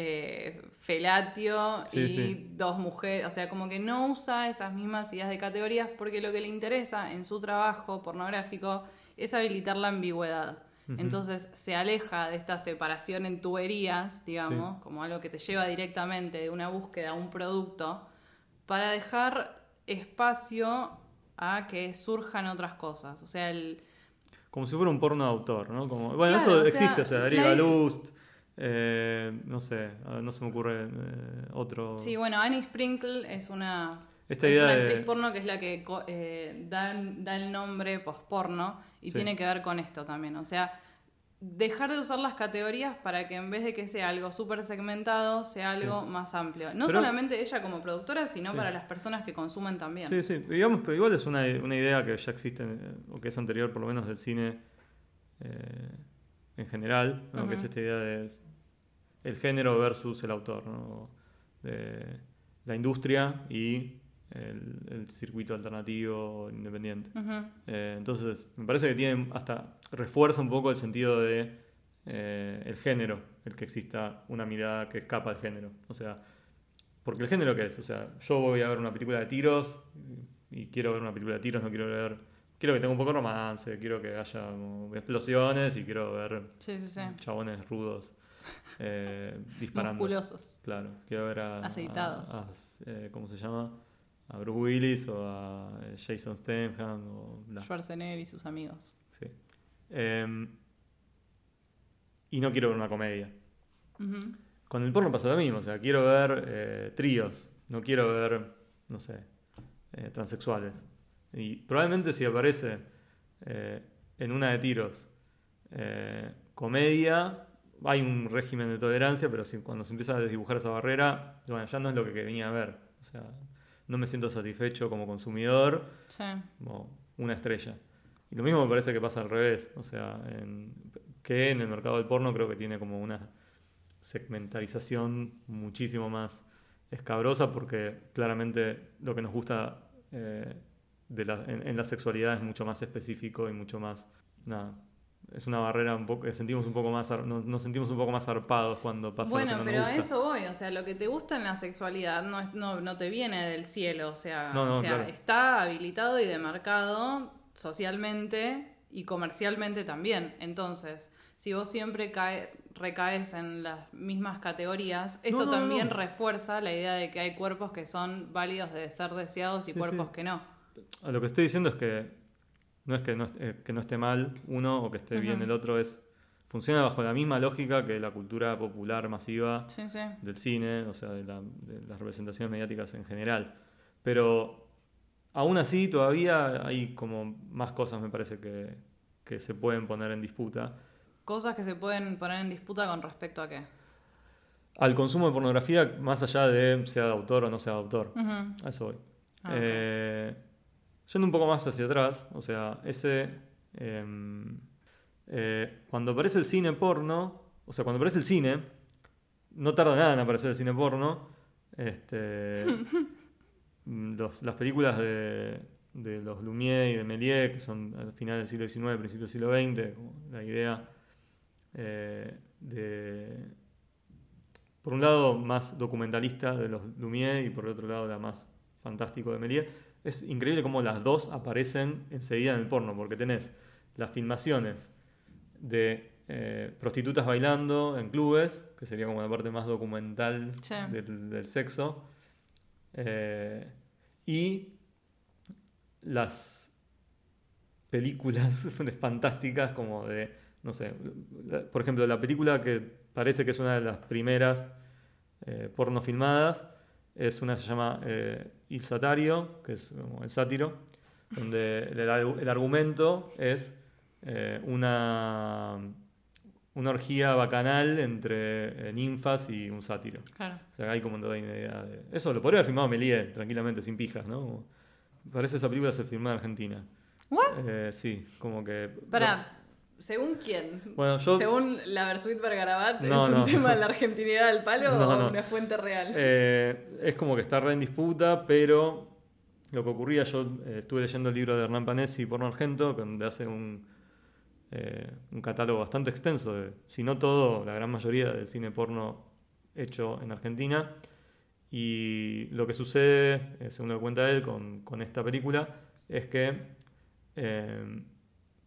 eh, felatio Sí, y sí. dos mujeres. O sea, como que no usa esas mismas ideas de categorías porque lo que le interesa en su trabajo pornográfico es habilitar la ambigüedad. Entonces se aleja de esta separación en tuberías, digamos, Sí. como algo que te lleva directamente de una búsqueda a un producto, para dejar espacio a que surjan otras cosas. O sea, el, Como si fuera un porno de autor, ¿no? Como, bueno, Claro, eso o sea, existe, o sea, Darío la- Lust, eh, no sé, no se me ocurre eh, otro... Sí, bueno, Annie Sprinkle es una, Esta es idea una de- actriz porno que es la que eh, da, da el nombre posporno y Sí. tiene que ver con esto también. O sea, dejar de usar las categorías para que en vez de que sea algo súper segmentado, sea algo Sí. más amplio. No Pero- solamente ella como productora, sino Sí. para las personas que consumen también. Sí, sí, digamos, pero igual es una, una idea que ya existe, eh, o que es anterior por lo menos del cine eh, en general, ¿no? que es esta idea de el género versus el autor, ¿no? de la industria y el, el circuito alternativo independiente. Eh, entonces, me parece que tiene hasta refuerza un poco el sentido de eh, el género, el que exista una mirada que escapa del género. O sea, porque el género qué es? O sea, yo voy a ver una película de tiros y quiero ver una película de tiros, no quiero ver. Quiero que tenga un poco de romance, quiero que haya explosiones y quiero ver Sí, sí, sí. chabones rudos eh, disparando. Musculosos. Claro, quiero ver a. Aceitados. a- a- eh, ¿Cómo se llama? A Bruce Willis o a eh, Jason Statham o bla. Schwarzenegger y sus amigos. Sí. Em, y no quiero ver una comedia. Con el porno pasa lo mismo, o sea, quiero ver tríos, no quiero ver, no sé, transexuales. Y probablemente si aparece en una de tiros comedia, hay un régimen de tolerancia, pero si, cuando se empieza a desdibujar esa barrera, bueno, ya no es lo que venía a ver. O sea, no me siento satisfecho como consumidor, Sí. como una estrella. Y lo mismo me parece que pasa al revés, o sea, en- que en el mercado del porno creo que tiene como una segmentarización muchísimo más escabrosa porque claramente lo que nos gusta eh, de la- en, en la sexualidad es mucho más específico y mucho más... Nada, es una barrera un poco, sentimos un poco más, nos, nos sentimos un poco más zarpados cuando pasa Bueno, lo que no pero nos a eso voy, o sea, lo que te gusta en la sexualidad no, es- no, no te viene del cielo, o sea, No, no, o sea claro. está habilitado y demarcado socialmente y comercialmente también. Entonces, si vos siempre cae- recaes en las mismas categorías, esto No, también refuerza la idea de que hay cuerpos que son válidos de ser deseados y Sí, cuerpos sí. que no. Lo que estoy diciendo es que no es que no, est- eh, que no esté mal uno o que esté bien el otro, es funciona bajo la misma lógica que la cultura popular masiva Sí, sí. del cine, o sea, de, la- de las representaciones mediáticas en general. Pero aún así todavía hay como más cosas me parece que, que se pueden poner en disputa. Cosas que se pueden poner en disputa con respecto a qué. Al consumo de pornografía, más allá de sea de autor o no sea de autor. A eso voy. Ah. Eh, yendo un poco más hacia atrás, o sea, ese. em, eh, cuando aparece el cine porno, o sea, cuando aparece el cine, no tarda nada en aparecer el cine porno. Este, los- las películas de, de los Lumière y de Méliès, que son al final del siglo XIX, principio del siglo XX, la idea eh, de, por un lado, más documentalista de los Lumière y por el otro lado, la más fantástico de Méliès. Es increíble cómo las dos aparecen enseguida en el porno, porque tenés las filmaciones de eh, prostitutas bailando en clubes, que sería como la parte más documental Sí. del, del sexo, eh, y las películas fantásticas como de, no sé, por ejemplo, la película que parece que es una de las primeras eh, porno filmadas, es una que se llama eh, Il Satario, que es como el sátiro, donde el, argu- el argumento es eh, una, una orgía bacanal entre eh, ninfas y un sátiro. Claro. O sea, hay como toda una idea de... Eso lo podría haber filmado Méliès tranquilamente, sin pijas, ¿no? Parece esa película se filmó en Argentina. ¿What? Sí, como que... Para, ¿según quién? Bueno, yo... ¿Según la Versuit Bergarabat No, es un no. tema de la argentinidad del palo No, o una fuente real? Eh, es como que está re en disputa, pero lo que ocurría, yo eh, estuve leyendo el libro de Hernán Panesi, Porno Argento, donde hace un, eh, un catálogo bastante extenso de, si no todo, la gran mayoría del cine porno hecho en Argentina. Y lo que sucede, según lo que cuenta él con, con esta película, es que,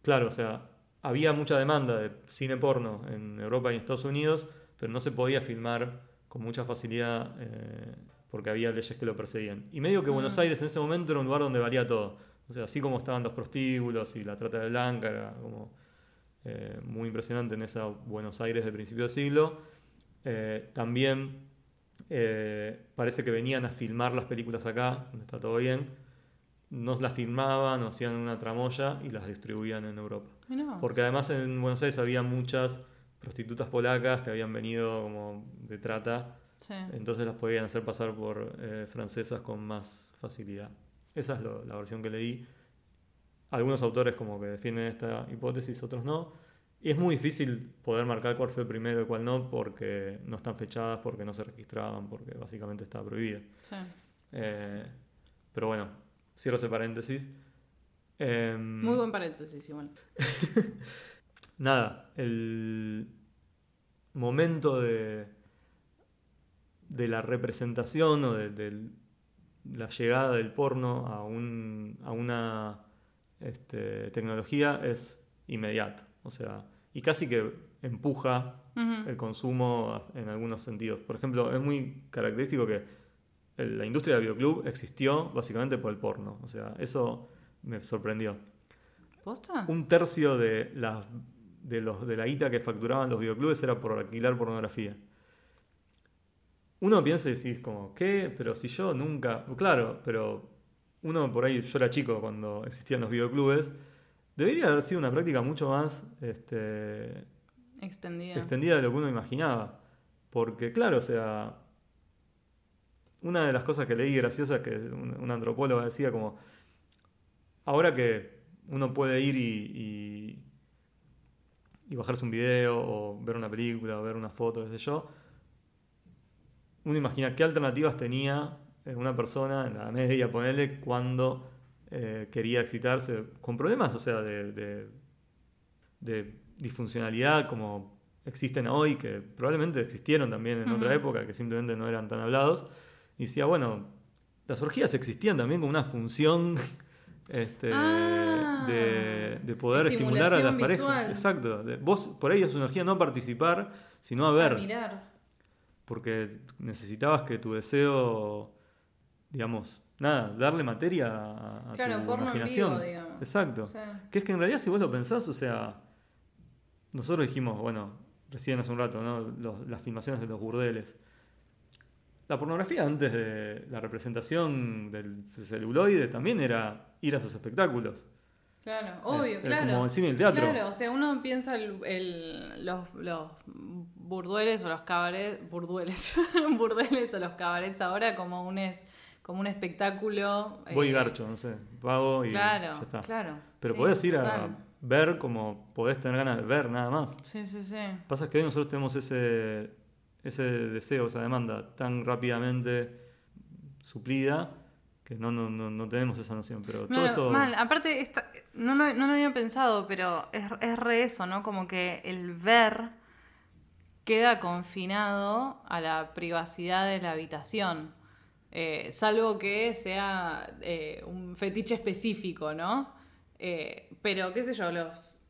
claro, o sea, había mucha demanda de cine porno en Europa y en Estados Unidos, pero no se podía filmar con mucha facilidad eh, porque había leyes que lo perseguían. Y medio que Buenos Mm. Aires en ese momento era un lugar donde valía todo. O sea, así como estaban los prostíbulos y la trata de blanca, era como eh, muy impresionante en esa Buenos Aires de principio del siglo. Eh, también parece que venían a filmar las películas acá, donde está todo bien. Nos las filmaban o hacían una tramoya y las distribuían en Europa. Porque además en Buenos Aires había muchas prostitutas polacas que habían venido como de trata, Sí. entonces las podían hacer pasar por eh, francesas con más facilidad. Esa es lo- la versión que leí. Algunos autores como que defienden esta hipótesis, otros no. Y es muy difícil poder marcar cuál fue primero y cuál no, porque no están fechadas, porque no se registraban, porque básicamente estaba prohibido. sí. Eh, pero bueno, cierro ese paréntesis. Em, Muy buen paréntesis, igual. Nada, el momento de, de la representación o de, de la llegada del porno a, un, a una este, tecnología es inmediato. O sea, y casi que empuja el consumo en algunos sentidos. Por ejemplo, es muy característico que la industria del videoclub existió básicamente por el porno. O sea, eso me sorprendió. ¿Posta? Un tercio de, las de, los, de la guita que facturaban los videoclubes era por alquilar pornografía. Uno piensa y decís como, ¿qué? Pero si yo nunca... Claro, pero uno por ahí, yo era chico cuando existían los videoclubes, debería haber sido una práctica mucho más este, Extendida. extendida de lo que uno imaginaba. Porque, claro, o sea, una de las cosas que leí graciosa que un, un antropólogo decía como, ahora que uno puede ir y, y, y bajarse un video o ver una película o ver una foto, qué sé yo, uno imagina qué alternativas tenía eh, una persona en la media, ponerle cuando eh, quería excitarse, con problemas, o sea, de, de, de disfuncionalidad como existen hoy, que probablemente existieron también en otra época, que simplemente no eran tan hablados. Y decía, bueno, las orgías existían también como una función este, Ah, de, de poder estimular a las estimulación parejas. visual. Exacto. Vos por ahí es una orgía no a participar, sino a ver A mirar. porque necesitabas que tu deseo, digamos, nada, darle materia a, a Claro, tu porno en imaginación. vivo, digamos. Exacto. O sea, Que es que en realidad si vos lo pensás, o sea, nosotros dijimos, bueno, recién hace un rato, ¿no? Los- las filmaciones de los burdeles. La pornografía antes de la representación del celuloide también era ir a sus espectáculos. Claro, obvio, Era claro. como el cine y el teatro. Claro, o sea, uno piensa el, el- los, los burdueles o los cabarets, burdueles, burdeles o los cabarets ahora como un es, como un espectáculo. Voy y eh, garcho, no sé, pago y Claro, ya está. claro. Pero sí, podés ir a ver como podés tener ganas de ver nada más. Sí, sí, sí. Pasa que hoy nosotros tenemos ese, ese deseo, esa demanda tan rápidamente suplida que no, no, no, no tenemos esa noción. Pero todo No, eso. mal, aparte, esta- no, lo, no lo había pensado, pero es, es re eso, ¿no? Como que el ver queda confinado a la privacidad de la habitación. Eh, salvo que sea eh, un fetiche específico, ¿no? Eh, pero, qué sé yo, los.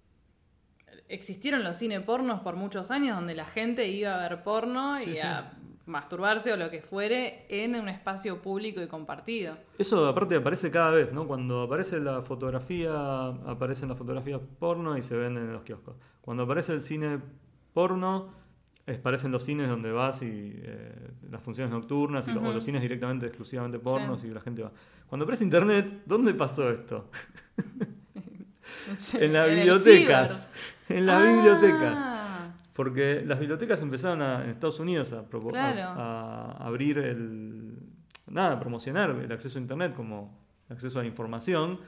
Existieron los cine pornos por muchos años donde la gente iba a ver porno Sí, y sí. a masturbarse o lo que fuere en un espacio público y compartido. Eso aparte aparece cada vez, ¿no? Cuando aparece la fotografía, aparecen las fotografías porno y se venden en los kioscos. Cuando aparece el cine porno, aparecen los cines donde vas y eh, las funciones nocturnas y los- o los cines directamente exclusivamente pornos Sí. y la gente va. Cuando aparece internet, ¿dónde pasó esto? No sé, En las bibliotecas. En las Ah, bibliotecas. Porque las bibliotecas empezaron a- en Estados Unidos a, Claro. a abrir el. Nada, a promocionar el acceso a Internet como acceso a la información.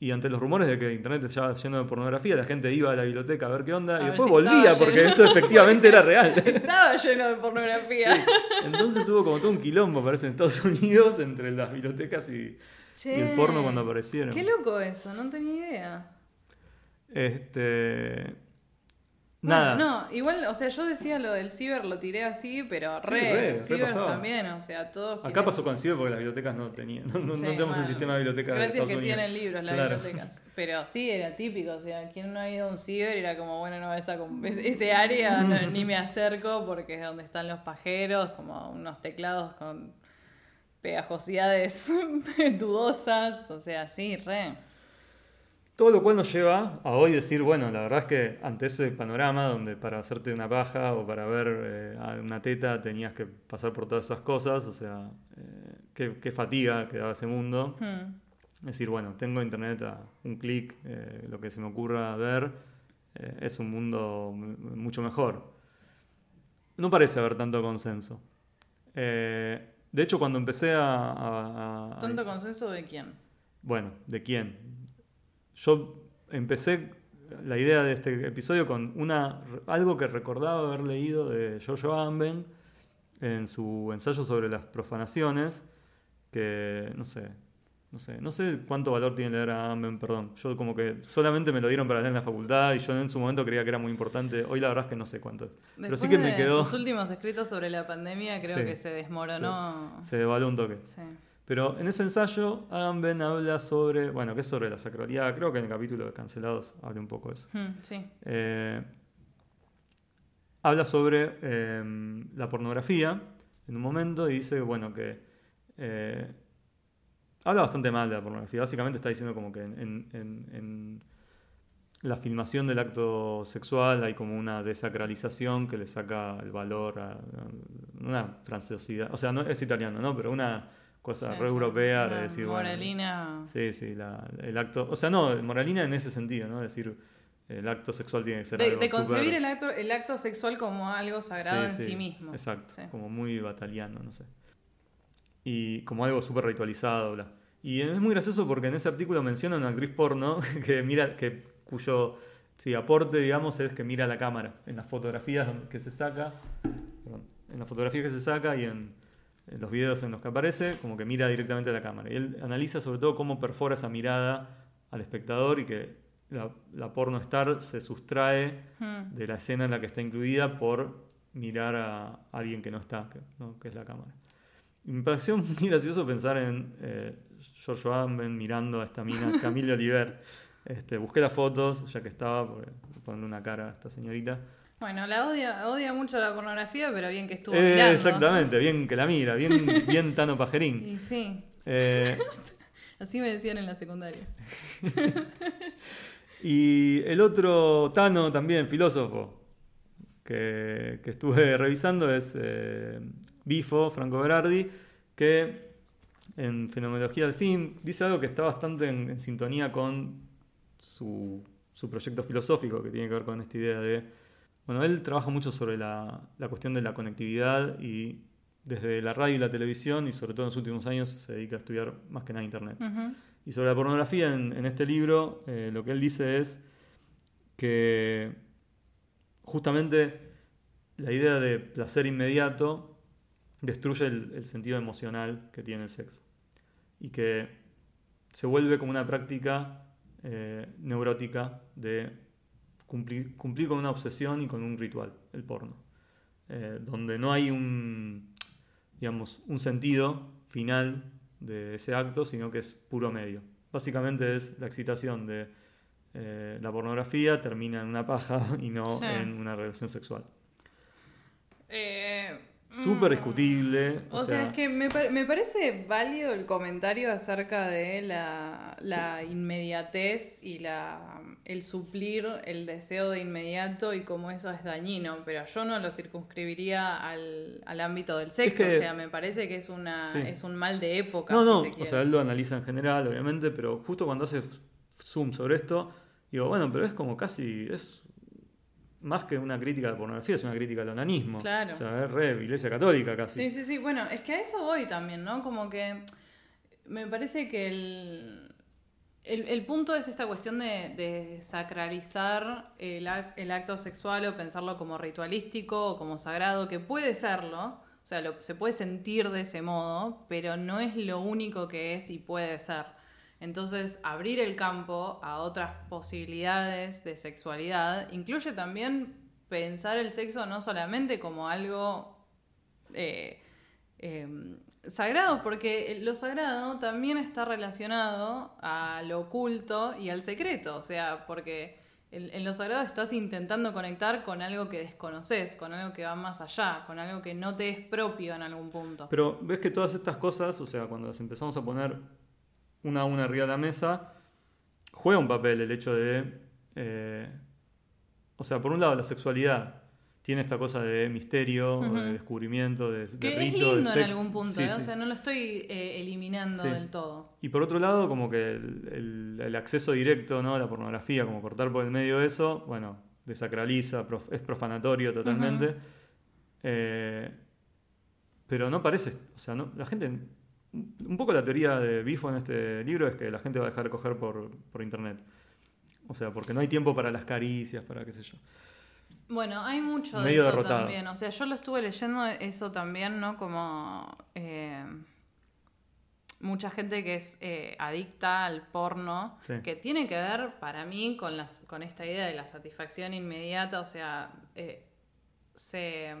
Y ante los rumores de que Internet estaba lleno de pornografía, la gente iba a la biblioteca a ver qué onda A y después si volvía porque esto efectivamente era real. Estaba lleno de pornografía. Entonces hubo como todo un quilombo, parece, en Estados Unidos entre las bibliotecas y, el porno cuando aparecieron. Qué loco eso, no tenía idea. Este. Bueno, Nada. no, igual, o sea, yo decía lo del ciber, lo tiré así, pero Sí, re, re ciber también, o sea, todos. Acá pasó con CIBE porque las bibliotecas no tenían. No, no- no Sí, tenemos el sistema de biblioteca de Gracias Estados que Unidos. tienen libros las Claro. bibliotecas. Pero sí, era típico, o sea, quien no ha ido a un ciber era como, bueno, no, esa, ese área no, ni me acerco porque es donde están los pajeros, como unos teclados con pegajosidades dudosas, o sea, sí, re. Todo lo cual nos lleva a hoy decir, bueno, la verdad es que ante ese panorama donde para hacerte una paja o para ver eh, una teta tenías que pasar por todas esas cosas, o sea, eh, qué, qué fatiga que daba ese mundo. Hmm. Es decir, bueno, tengo internet a un clic, eh, lo que se me ocurra ver, es un mundo mucho mejor. No parece haber tanto consenso. De hecho, cuando empecé a... a- a- ¿Tanto consenso de quién? bueno, ¿de quién? Yo empecé la idea de este episodio con una, algo que recordaba haber leído de Giorgio Agamben en su ensayo sobre las profanaciones, que no sé, no sé, no sé cuánto valor tiene leer a Agamben, perdón. Yo como que solamente me lo dieron para leer en la facultad y yo en su momento creía que era muy importante. Hoy la verdad es que no sé cuánto es. Pero sí que me de quedó, sus últimos escritos sobre la pandemia, creo Sí, que se desmoronó. se devaluó un toque. Sí. Pero en ese ensayo, Agamben habla sobre, bueno, que es sobre la sacralidad. Creo que en el capítulo de Cancelados habla un poco de eso. Sí. Eh, habla sobre eh, la pornografía en un momento y dice, bueno, que eh, habla bastante mal de la pornografía. Básicamente está diciendo como que en, en- en- en la filmación del acto sexual hay como una desacralización que le saca el valor a, a una francesidad. O sea, no es italiano, ¿no? Pero una cosa Sí, re europea de decir, bueno, Moralina. Sí, sí, la- el acto. O sea, no, moralina en ese sentido, ¿no? Es decir, el acto sexual tiene que ser De, algo de concebir el acto, el acto sexual como algo sagrado Sí, en sí, sí mismo. Exacto, Sí. como muy bataliano, no sé. Y como algo súper ritualizado, bla. Y es muy gracioso porque en ese artículo menciona a una actriz porno que mira, que cuyo sí, aporte, digamos, es que mira la cámara en las fotografías que se saca, perdón, en las fotografías que se saca y en los videos en los que aparece, como que mira directamente a la cámara. Y él analiza sobre todo cómo perfora esa mirada al espectador y que la, la porno star se sustrae Hmm. de la escena en la que está incluida por mirar a alguien que no está, que, ¿no? que es la cámara. Y me pareció muy gracioso pensar en eh, Giorgio Agamben mirando a esta mina, Camille Oliver. Este, busqué las fotos, ya que estaba, por ponerle una cara a esta señorita. Bueno, la odia, odia mucho la pornografía, pero bien que estuvo Eh, mirando. exactamente, bien que la mira, bien, bien Tano Pajerín. Y sí, Eh, así me decían en la secundaria. Y el otro Tano, también filósofo, que, que estuve revisando es eh, Bifo, Franco Berardi, que en Fenomenología del Fin dice algo que está bastante en, en sintonía con su, su proyecto filosófico, que tiene que ver con esta idea de... Bueno, él trabaja mucho sobre la, la cuestión de la conectividad y desde la radio y la televisión, y sobre todo en los últimos años, se dedica a estudiar más que nada Internet. Y sobre la pornografía, en, en este libro, eh, lo que él dice es que justamente la idea de placer inmediato destruye el, el sentido emocional que tiene el sexo. Y que se vuelve como una práctica eh, neurótica de cumplir, cumplir con una obsesión y con un ritual, el porno. Eh, donde no hay un, digamos, un sentido final de ese acto, sino que es puro medio. Básicamente es la excitación de eh, la pornografía termina en una paja y no Sí. en una relación sexual. Eh, Súper mm. discutible. O, sea, es que me, me parece válido el comentario acerca de la, la inmediatez y la, el suplir el deseo de inmediato y cómo eso es dañino, pero yo no lo circunscribiría al, al ámbito del sexo, que- o sea, me parece que es, una, Sí. es un mal de época. No, si no, se o sea, él lo analiza en general, obviamente, pero justo cuando hace zoom sobre esto, digo, bueno, pero es como casi, es más que una crítica de pornografía, es una crítica al onanismo. Claro. O sea, es re iglesia católica casi. Sí, sí, sí. Bueno, es que a eso voy también, ¿no? Como que me parece que el, el, el punto es esta cuestión de, de sacralizar el, el acto sexual o pensarlo como ritualístico o como sagrado, que puede serlo, o sea, lo- se puede sentir de ese modo, pero no es lo único que es y puede ser. Entonces, abrir el campo a otras posibilidades de sexualidad incluye también pensar el sexo no solamente como algo eh, eh, sagrado, porque lo sagrado también está relacionado a lo oculto y al secreto, o sea, porque en, en lo sagrado estás intentando conectar con algo que desconoces, con algo que va más allá, con algo que no te es propio en algún punto. Pero ves que todas estas cosas, o sea, cuando las empezamos a poner una a una arriba de la mesa, juega un papel el hecho de. eh, o sea, por un lado, la sexualidad tiene esta cosa de misterio, de descubrimiento, de, de que es de lindo en algún punto, Sí, ¿eh? o sea, no lo estoy eh, eliminando Sí. del todo. Y por otro lado, como que el, el- el acceso directo ¿no? a la pornografía, como cortar por el medio de eso, bueno, desacraliza, prof- es profanatorio totalmente. Eh, pero no parece, o sea, no, la gente, un poco la teoría de Bifo en este libro es que la gente va a dejar de coger por, por internet. O sea, porque no hay tiempo para las caricias, para qué sé yo. Bueno, hay mucho de eso derrotado. también. O sea, yo lo estuve leyendo eso también, ¿no? Como eh, mucha gente que es eh, adicta al porno, Sí. que tiene que ver para mí con, las, con esta idea de la satisfacción inmediata. O sea, eh, se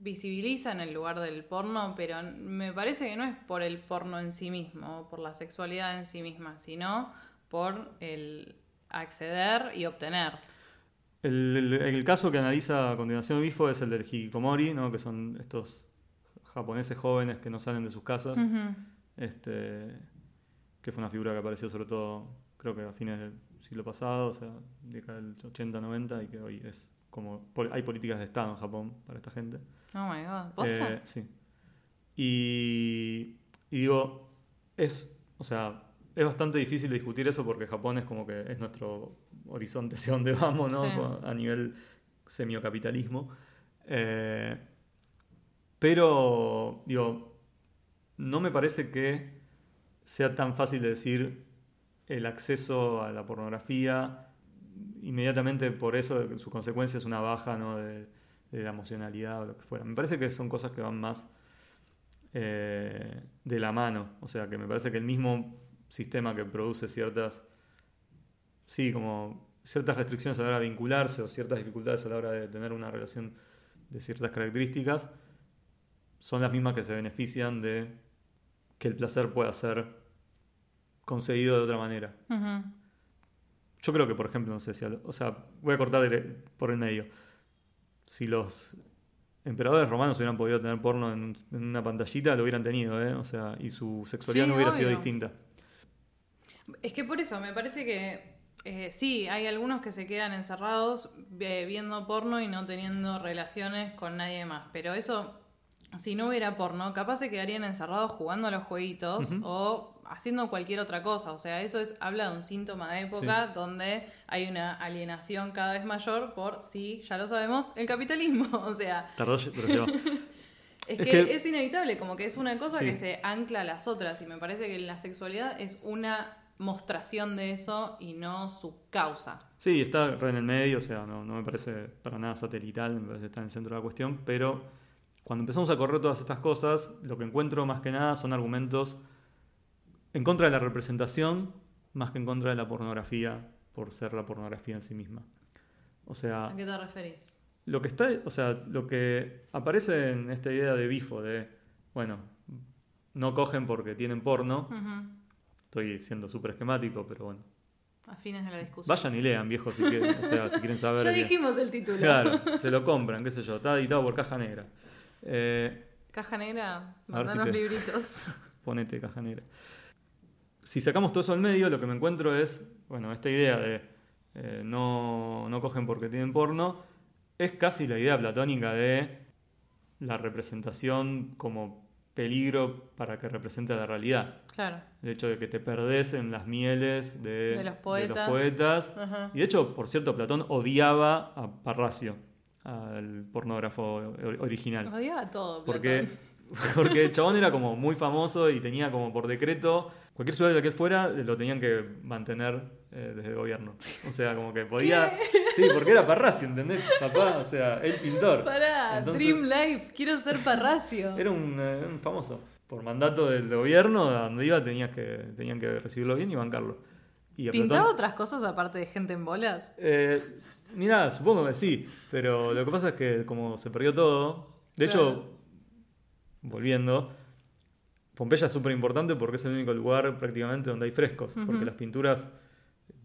visibiliza en el lugar del porno, pero me parece que no es por el porno en sí mismo, por la sexualidad en sí misma, sino por el acceder y obtener. El, el- el caso que analiza a continuación Bifo es el del hikikomori, ¿no? que son estos japoneses jóvenes que no salen de sus casas. Este, que fue una figura que apareció sobre todo, creo que a fines del siglo pasado, o sea, década del 80, 90, y que hoy es como, hay políticas de Estado en Japón para esta gente. Oh my god. Eh, sí. Y, y digo, es, o sea, es bastante difícil discutir eso porque Japón es como que es nuestro horizonte hacia donde vamos, ¿no? Sí. A nivel semiocapitalismo. Eh, pero, digo, no me parece que sea tan fácil de decir el acceso a la pornografía inmediatamente por eso su consecuencia es una baja de, la emocionalidad o lo que fuera. Me parece que son cosas que van más eh, de la mano. O sea, que me parece que el mismo sistema que produce ciertas, sí, como ciertas restricciones a la hora de vincularse o ciertas dificultades a la hora de tener una relación de ciertas características, son las mismas que se benefician de que el placer pueda ser conseguido de otra manera. Yo creo que, por ejemplo, no sé si. O sea, voy a cortar por el medio. Si los emperadores romanos hubieran podido tener porno en, un- en una pantallita, lo hubieran tenido, ¿eh? O sea, y su sexualidad Sí, no hubiera sido distinta. Es que por eso, me parece que eh, sí, hay algunos que se quedan encerrados eh, viendo porno y no teniendo relaciones con nadie más. Pero eso si no hubiera porno, capaz se quedarían encerrados jugando a los jueguitos o haciendo cualquier otra cosa. O sea, eso es habla de un síntoma de época donde hay una alienación cada vez mayor por, sí, ya lo sabemos, el capitalismo. O sea, Tardó, pero es, Es que, que- es inevitable, como que es una cosa Sí. que se ancla a las otras y me parece que la sexualidad es una mostración de eso y no su causa. Sí, está re en el medio, o sea, no, no me parece para nada satelital, me parece que está en el centro de la cuestión, pero cuando empezamos a correr todas estas cosas, lo que encuentro más que nada son argumentos en contra de la representación más que en contra de la pornografía por ser la pornografía en sí misma. O sea, ¿A qué te referís? lo que está, o sea, lo que aparece en esta idea de bifo de, bueno, no cogen porque tienen porno, estoy siendo súper esquemático, pero bueno. A fines de la discusión. Vayan y lean, viejos, si quieren, o sea, si quieren saber. ya dijimos el título. Claro, se lo compran, qué sé yo, está editado por Caja Negra. Eh, Caja negra, si mandanos te- libritos. ponete Caja Negra. Si sacamos todo eso al medio, lo que me encuentro es, bueno, esta idea de eh, no, no cogen porque tienen porno, es casi la idea platónica de la representación como peligro para que represente la realidad. Claro. El hecho de que te perdés en las mieles de, De los poetas. poetas. Ajá. Y de hecho, por cierto, Platón odiaba a Parracio, al pornógrafo or- original. Odiaba todo. Porque, Platón. porque el chabón era como muy famoso y tenía como por decreto, cualquier ciudad que fuera, lo tenían que mantener eh, desde el gobierno. O sea, como que podía... Sí, porque era Parracio, ¿entendés? Papá, o sea, el pintor. Pará, Entonces, Dream Life, quiero ser Parracio. Era un, eh, un famoso. Por mandato del gobierno, a donde iba tenías que, tenían que recibirlo bien y bancarlo. Y ¿Pintaba Platón- otras cosas aparte de gente en bolas? Eh, mira, supongo que sí, pero lo que pasa es que como se perdió todo, de Claro. hecho, volviendo, Pompeya es súper importante porque es el único lugar prácticamente donde hay frescos, porque las pinturas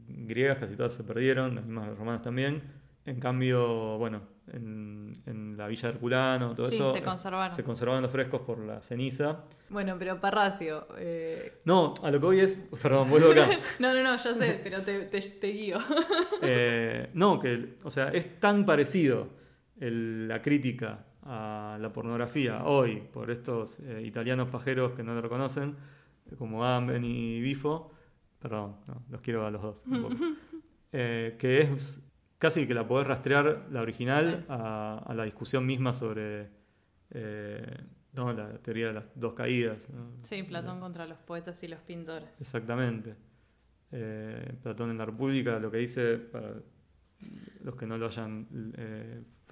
griegas casi todas se perdieron, las mismas romanas también. En cambio, bueno, en, en la Villa de Herculano, todo Sí, eso, se conservaron. se conservaban los frescos por la ceniza. Bueno, pero Parracio. eh, No, a lo que voy es, perdón, vuelvo acá. No, no, no, ya sé, pero te, te, te guío. Eh, no, que, o sea, es tan parecido el- la crítica a la pornografía hoy por estos eh, italianos pajeros que no lo reconocen, como Amben y Bifo, perdón, no, los quiero a los dos. Eh, que es casi que la podés rastrear la original a, a la discusión misma sobre eh, no, la teoría de las dos caídas. ¿no? Sí, Platón contra los poetas y los pintores. Exactamente. Platón en la República lo que dice, para los que no lo hayan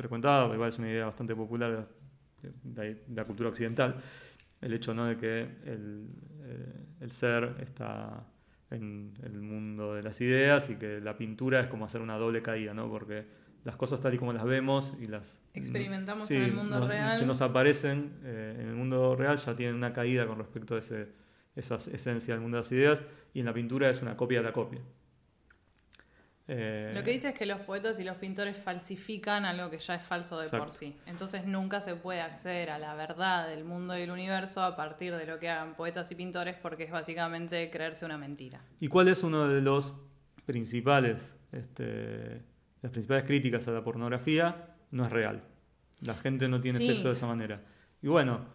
frecuentado, igual es una idea bastante popular de, la cultura occidental, el hecho ¿no? de que el, eh, el ser está en el mundo de las ideas y que la pintura es como hacer una doble caída, ¿no? porque las cosas tal y como las vemos y las Experimentamos sí, en el mundo nos- real. se nos aparecen eh, en el mundo real ya tienen una caída con respecto a ese, esa esencia del mundo de las ideas y en la pintura es una copia de la copia. Eh, Lo que dice es que los poetas y los pintores falsifican algo que ya es falso de por sí. Entonces nunca se puede acceder a la verdad del mundo y el universo a partir de lo que hagan poetas y pintores porque es básicamente creerse una mentira. ¿Y cuál es uno de los principales, este, las principales críticas a la pornografía? No es real. La gente no tiene Sí. sexo de esa manera. Y bueno,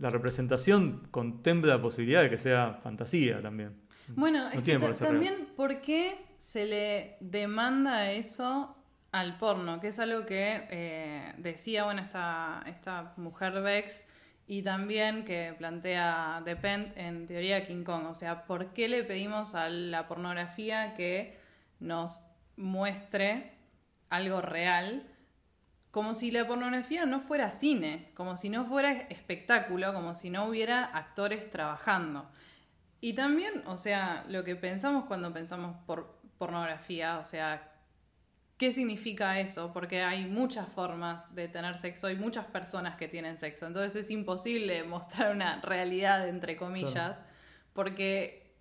la representación contempla la posibilidad de que sea fantasía también. Bueno, No es que también, ¿por qué se le demanda eso al porno? Que es algo que eh, decía, bueno, esta, esta mujer Vex y también que plantea Depend en teoría King Kong. O sea, ¿por qué le pedimos a la pornografía que nos muestre algo real? Como si la pornografía no fuera cine, como si no fuera espectáculo, como si no hubiera actores trabajando. Y también, o sea, lo que pensamos cuando pensamos por pornografía, o sea, ¿qué significa eso? Porque hay muchas formas de tener sexo, hay muchas personas que tienen sexo, entonces es imposible mostrar una realidad, entre comillas, porque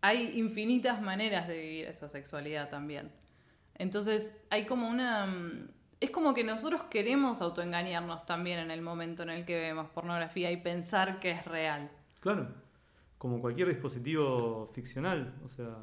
hay infinitas maneras de vivir esa sexualidad también. Entonces hay como una... Es como que nosotros queremos autoengañarnos también en el momento en el que vemos pornografía y pensar que es real. Claro, como cualquier dispositivo ficcional, o sea,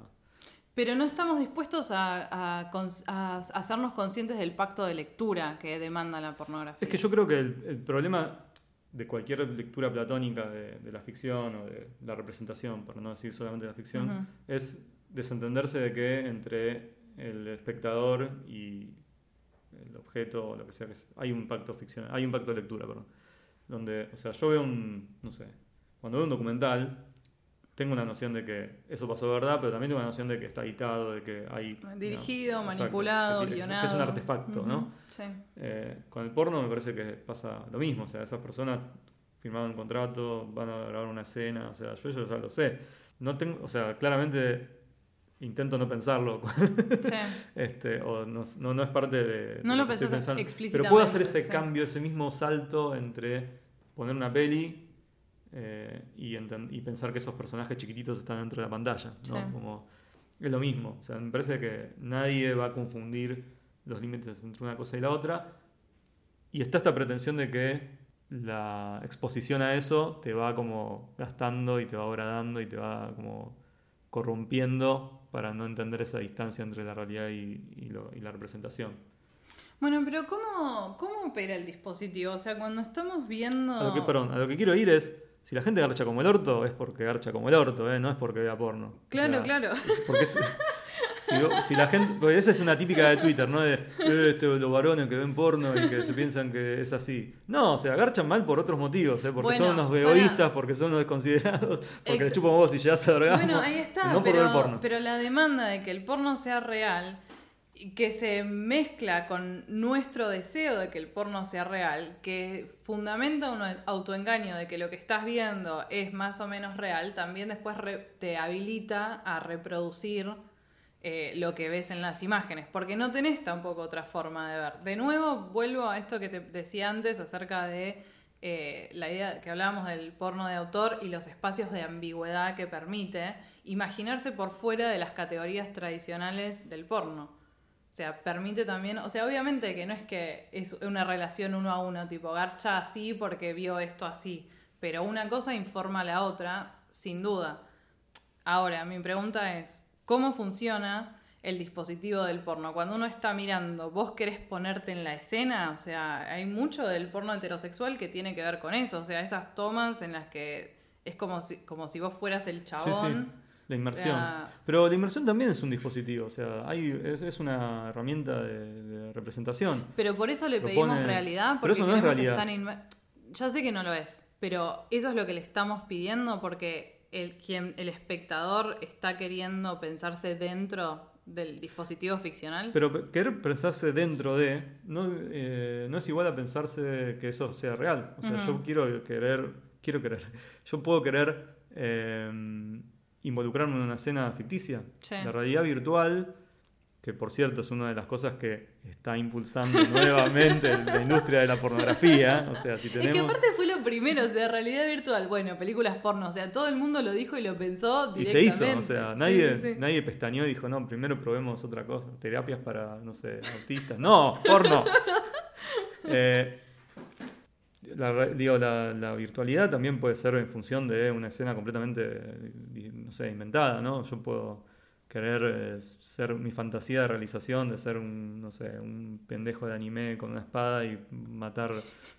Pero no estamos dispuestos a, a hacernos conscientes del pacto de lectura que demanda la pornografía. Es que yo creo que el, el problema, de cualquier lectura platónica de, de la ficción o de la representación, por no decir solamente la ficción, es desentenderse de que entre el espectador y el objeto o lo que sea que sea, hay un pacto ficcional, hay un pacto de lectura, perdón. Donde, o sea, yo veo un, no sé, cuando veo un documental, tengo una noción de que eso pasó de verdad, pero también tengo una noción de que está editado, de que hay... Dirigido, no, manipulado, guionado. Que es un artefacto, ¿no? Sí. Eh, con el porno me parece que pasa lo mismo, o sea, esas personas firmaron un contrato, van a grabar una escena, o sea, yo eso ya lo sé. No tengo, o sea, claramente intento no pensarlo, Sí. este, o no, no, no es parte de, No de lo estoy pensás Pero puedo hacer ese sí. cambio, ese mismo salto entre poner una peli eh, y, pensar que esos personajes chiquititos están dentro de la pantalla, ¿no? Sí. Como, es lo mismo, o sea, me parece que nadie va a confundir los límites entre una cosa y la otra. Y está esta pretensión de que la exposición a eso te va como gastando y te va agradando y te va como corrompiendo para no entender esa distancia entre la realidad y, y lo- y la representación. Bueno, pero ¿cómo, ¿cómo opera el dispositivo? O sea, cuando estamos viendo... A lo que, perdón, a lo que quiero ir es, si la gente garcha como el orto, es porque garcha como el orto, ¿eh? no es porque vea porno. O Claro, sea, claro. es porque es- si, si la gente, esa es una típica de Twitter, ¿no? De "Eh, este, los varones que ven porno y que se piensan que es así. No, o sea, garchan mal por otros motivos, ¿eh? porque Bueno, son unos para- egoístas, porque son unos desconsiderados, porque les chupan vos y ya se orgasmo. Bueno, ahí está, no por ver pero, porno. pero la demanda de que el porno sea real, que se mezcla con nuestro deseo de que el porno sea real, que fundamenta un autoengaño de que lo que estás viendo es más o menos real, también después te habilita a reproducir eh, lo que ves en las imágenes, porque no tenés tampoco otra forma de ver. De nuevo, vuelvo a esto que te decía antes acerca de eh, la idea que hablábamos del porno de autor y los espacios de ambigüedad que permite imaginarse por fuera de las categorías tradicionales del porno. O sea, permite también, o sea, obviamente que no es que es una relación uno a uno, tipo garcha así porque vio esto así, pero una cosa informa a la otra, sin duda. Ahora, mi pregunta es, ¿cómo funciona el dispositivo del porno? Cuando uno está mirando, ¿vos querés ponerte en la escena? O sea, hay mucho del porno heterosexual que tiene que ver con eso, o sea, esas tomas en las que es como si, como si vos fueras el Sí, chabón. sí, la inmersión. O sea- Pero la inmersión también es un dispositivo, o sea, hay, es, es una herramienta de, de representación. Pero por eso le Propone- pedimos realidad, Pero porque eso no es realidad. estar inmer- Ya sé que no lo es, pero eso es lo que le estamos pidiendo porque el, quien, el espectador está queriendo pensarse dentro del dispositivo ficcional. Pero pe- querer pensarse dentro de no, eh, no es igual a pensarse que eso sea real. O sea, yo quiero querer, quiero querer, yo puedo querer eh, involucrarme en una escena ficticia. Sí. La realidad virtual, que por cierto es una de las cosas que está impulsando nuevamente la industria de la pornografía. O sea, si Es que tenemos... aparte fue lo primero, o sea, realidad virtual, bueno, películas porno, o sea, todo el mundo lo dijo y lo pensó Y se hizo, o sea, nadie, sí, sí. nadie pestañeó y dijo, no, primero probemos otra cosa, terapias para, no sé, autistas. No, porno. Eh, la, digo, la, la virtualidad también puede ser en función de una escena completamente, no sé, inventada, ¿no? Yo puedo querer eh, ser mi fantasía de realización de ser un, no sé, un pendejo de anime con una espada y matar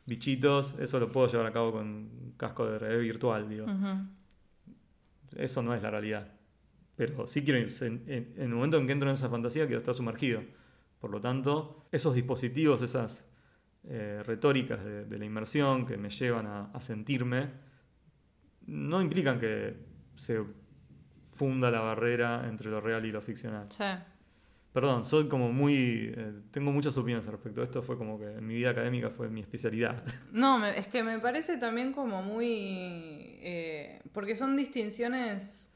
bichitos, eso lo puedo llevar a cabo con un casco de realidad virtual, digo. Eso no es la realidad. Pero sí quiero. En, en- en el momento en que entro en esa fantasía, quiero estar sumergido. Por lo tanto, esos dispositivos, esas eh, retóricas de, de la inmersión que me llevan a, a sentirme, no implican que se funda la barrera entre lo real y lo ficcional. Sí. Perdón, soy como muy. eh, tengo muchas opiniones al respecto. Esto fue como que en mi vida académica fue mi especialidad. No, es que me parece también como muy... eh, porque son distinciones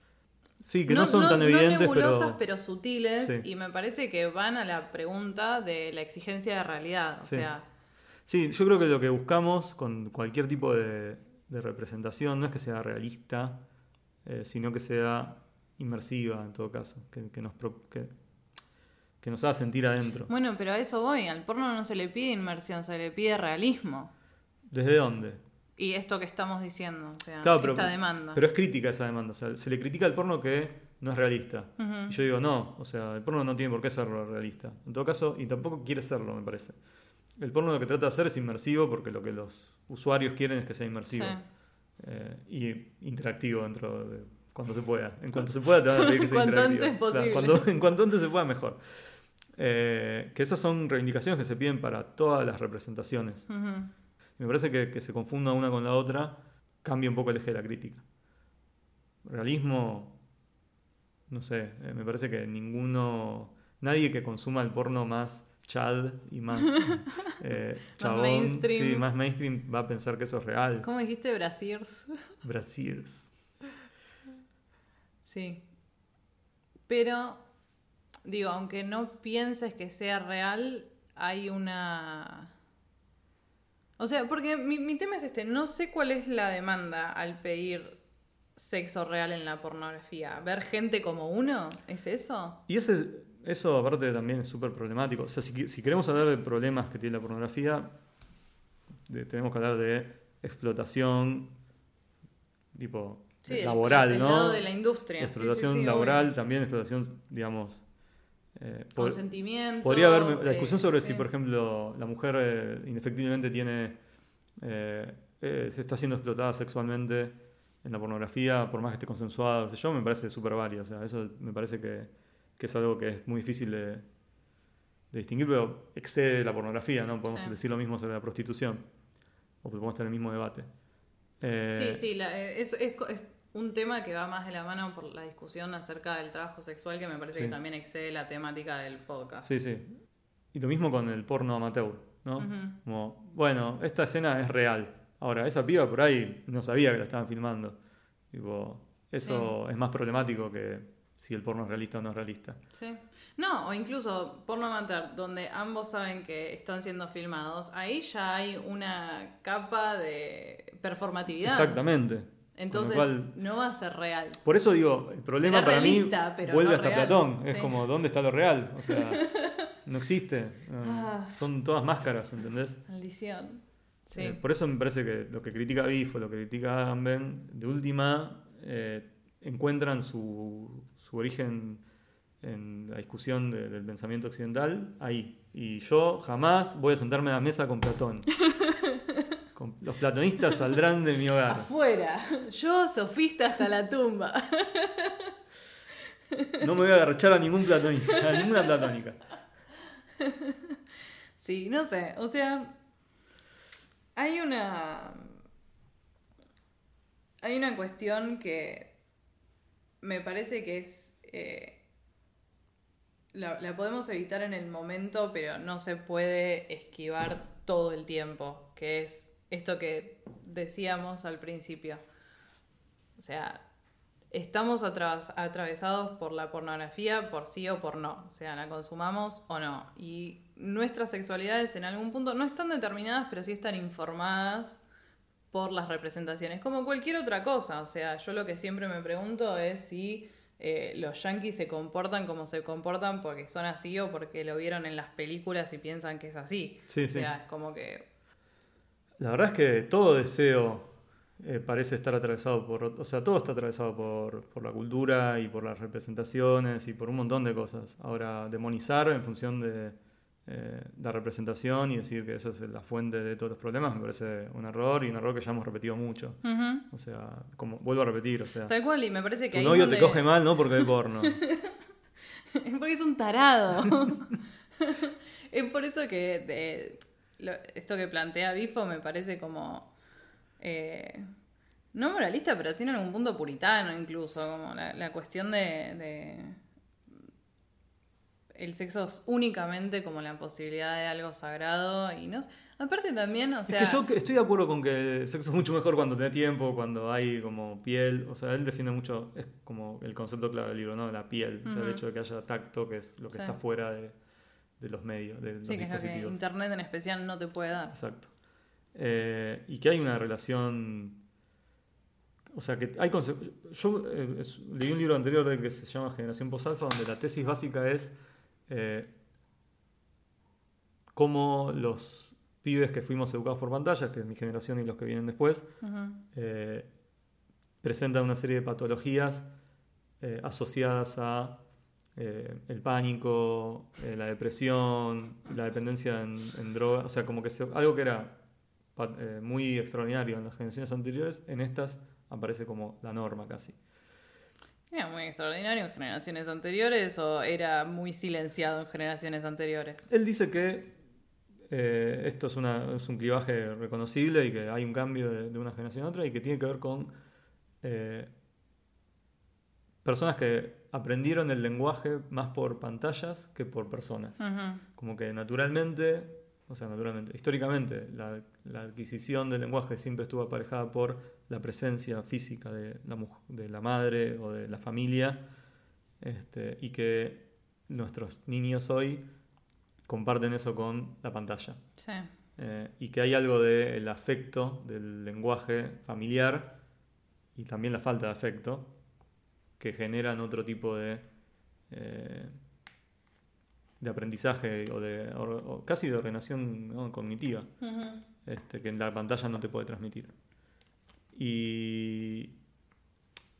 Sí, que no, son tan evidentes, nebulosas, pero. sutiles, Sí. y me parece que van a la pregunta de la exigencia de realidad. O Sí. sea, Sí, yo creo que lo que buscamos con cualquier tipo de, de representación no es que sea realista, eh, sino que sea inmersiva en todo caso, que, que nos, que, que nos haga sentir adentro. bueno, pero a eso voy. Al porno no se le pide inmersión, se le pide realismo. ¿Desde dónde? Y esto que estamos diciendo, o sea, Claro, pero, esta demanda. pero es crítica esa demanda, o sea, se le critica al porno que no es realista. Y yo digo, no, o sea, el porno no tiene por qué ser realista. En todo caso, y tampoco quiere serlo, me parece. el porno lo que trata de hacer es inmersivo porque lo que los usuarios quieren es que sea inmersivo Sí. eh, y interactivo dentro de cuando se pueda. En cuanto se pueda te van a pedir que sea Cuanto interactivo. antes posible. cuando- en cuanto antes se pueda mejor. Eh, que esas son reivindicaciones que se piden para todas las representaciones. Me parece que, que se confunda una con la otra cambia un poco el eje de la crítica. Realismo, no sé, eh, me parece que ninguno, nadie que consuma el porno más chad y más eh, chabón, mainstream. sí, más mainstream va a pensar que eso es real. ¿Cómo dijiste Brasiers? Brasil. Sí. Pero, digo, aunque no pienses que sea real, hay una... O sea, porque mi, mi tema es este, no sé cuál es la demanda al pedir sexo real en la pornografía. ¿Ver gente como uno? ¿Es eso? Y ese, eso aparte también es súper problemático. O sea, si, si queremos hablar de problemas que tiene la pornografía, de- tenemos que hablar de explotación tipo Sí, laboral, el ¿no? lado de la industria. Sí, explotación sí, laboral, obvio. también explotación, digamos... eh, por- Consentimiento. podría haber la discusión eh, sobre sí. si, por ejemplo, la mujer eh, indefectiblemente tiene... eh, se está siendo explotada sexualmente en la pornografía, por más que esté consensuado, qué sé yo, me parece súper válido. O sea, eso me parece que, que es algo que es muy difícil de, de distinguir, pero excede la pornografía, ¿no? Podemos decir lo mismo sobre la prostitución, o podemos tener el mismo debate. Sí, sí, la- es, es co- es un tema que va más de la mano por la discusión acerca del trabajo sexual que me parece Sí. que también excede la temática del podcast. Sí, sí. Y lo mismo con el porno amateur, ¿no? Como, bueno, esta escena es real. Ahora, esa piba por ahí no sabía que la estaban filmando. Tipo, eso es más problemático que si el porno es realista o no es realista. Sí. No, o incluso porno amateur, donde ambos saben que están siendo filmados, ahí ya hay una capa de performatividad. Exactamente. Entonces cual- no va a ser real. Por eso digo, el problema Será para realista, mí pero vuelve no hasta real. Platón. Es Sí. como, ¿dónde está lo real? O sea, no existe. Ah. Son todas máscaras, ¿entendés? Maldición. Sí. Eh, por eso me parece que lo que critica Biff o lo que critica Agamben, de última, eh, encuentran su, su origen en la discusión de- del pensamiento occidental ahí. Y yo jamás voy a sentarme a la mesa con Platón. Los platonistas saldrán de mi hogar. Afuera. Yo sofista hasta la tumba. No me voy a agarrachar a ningún platonista, a ninguna platónica. Sí, no sé. O sea, hay una. Hay una cuestión que me parece que es. eh, la, la podemos evitar en el momento, pero no se puede esquivar todo el tiempo. Que es esto que decíamos al principio. O sea, estamos atravesados por la pornografía por sí o por no. O sea, la consumamos o no. Y nuestras sexualidades en algún punto no están determinadas, pero sí están informadas por las representaciones, como cualquier otra cosa. O sea, yo lo que siempre me pregunto es si eh, los yankees se comportan como se comportan porque son así o porque lo vieron en las películas y piensan que es así. Sí, o sí. sea, es como que... La verdad es que todo deseo eh, parece estar atravesado por, o sea, todo está atravesado por, por la cultura y por las representaciones y por un montón de cosas. Ahora, demonizar en función de eh, la representación y decir que eso es la fuente de todos los problemas me parece un error y un error que ya hemos repetido mucho. O sea, como vuelvo a repetir, o sea, Tal cual, y me parece que tu ahí novio es te coge mal, ¿no? Porque ve porno. Porque es un tarado. es por eso que de- lo- esto que plantea Bifo me parece como. eh, no moralista, pero sí en algún punto puritano, incluso. Como la, la cuestión de, de- El sexo es únicamente como la posibilidad de algo sagrado. Y no. Aparte también, o sea. es que yo estoy de acuerdo con que el sexo es mucho mejor cuando tenés tiempo, cuando hay como piel. O sea, él defiende mucho, es como el concepto clave del libro, ¿no? La piel. O sea, el hecho de que haya tacto, que es lo que Sí. está fuera de, de los medios, de los sí, que es lo que. Internet en especial no te puede dar. Exacto. Eh, y que hay una relación. O sea, que hay Yo eh, es- leí un libro anterior de que se llama Generación Post-Alfa, donde la tesis básica es eh, cómo los pibes que fuimos educados por pantallas, que es mi generación y los que vienen después, presentan una serie de patologías asociadas a eh, el pánico, eh, la depresión, la dependencia en, en drogas, o sea, como que se- algo que era eh, muy extraordinario en las generaciones anteriores, en estas aparece como la norma casi. ¿Era muy extraordinario en generaciones anteriores o era muy silenciado en generaciones anteriores? Él dice que esto es, una- es un clivaje reconocible y que hay un cambio de, de una generación a otra y que tiene que ver con personas que aprendieron el lenguaje más por pantallas que por personas. Como que naturalmente, o sea, naturalmente, históricamente, la, la adquisición del lenguaje siempre estuvo aparejada por la presencia física de la, muj- de la madre o de la familia, este, y que nuestros niños hoy comparten eso con la pantalla. Sí. Eh, y que hay algo del afecto, del lenguaje familiar, y también la falta de afecto, que generan otro tipo de, eh, de aprendizaje o, de, o- o casi de ordenación ¿no? cognitiva, este, que en la pantalla no te puede transmitir. Y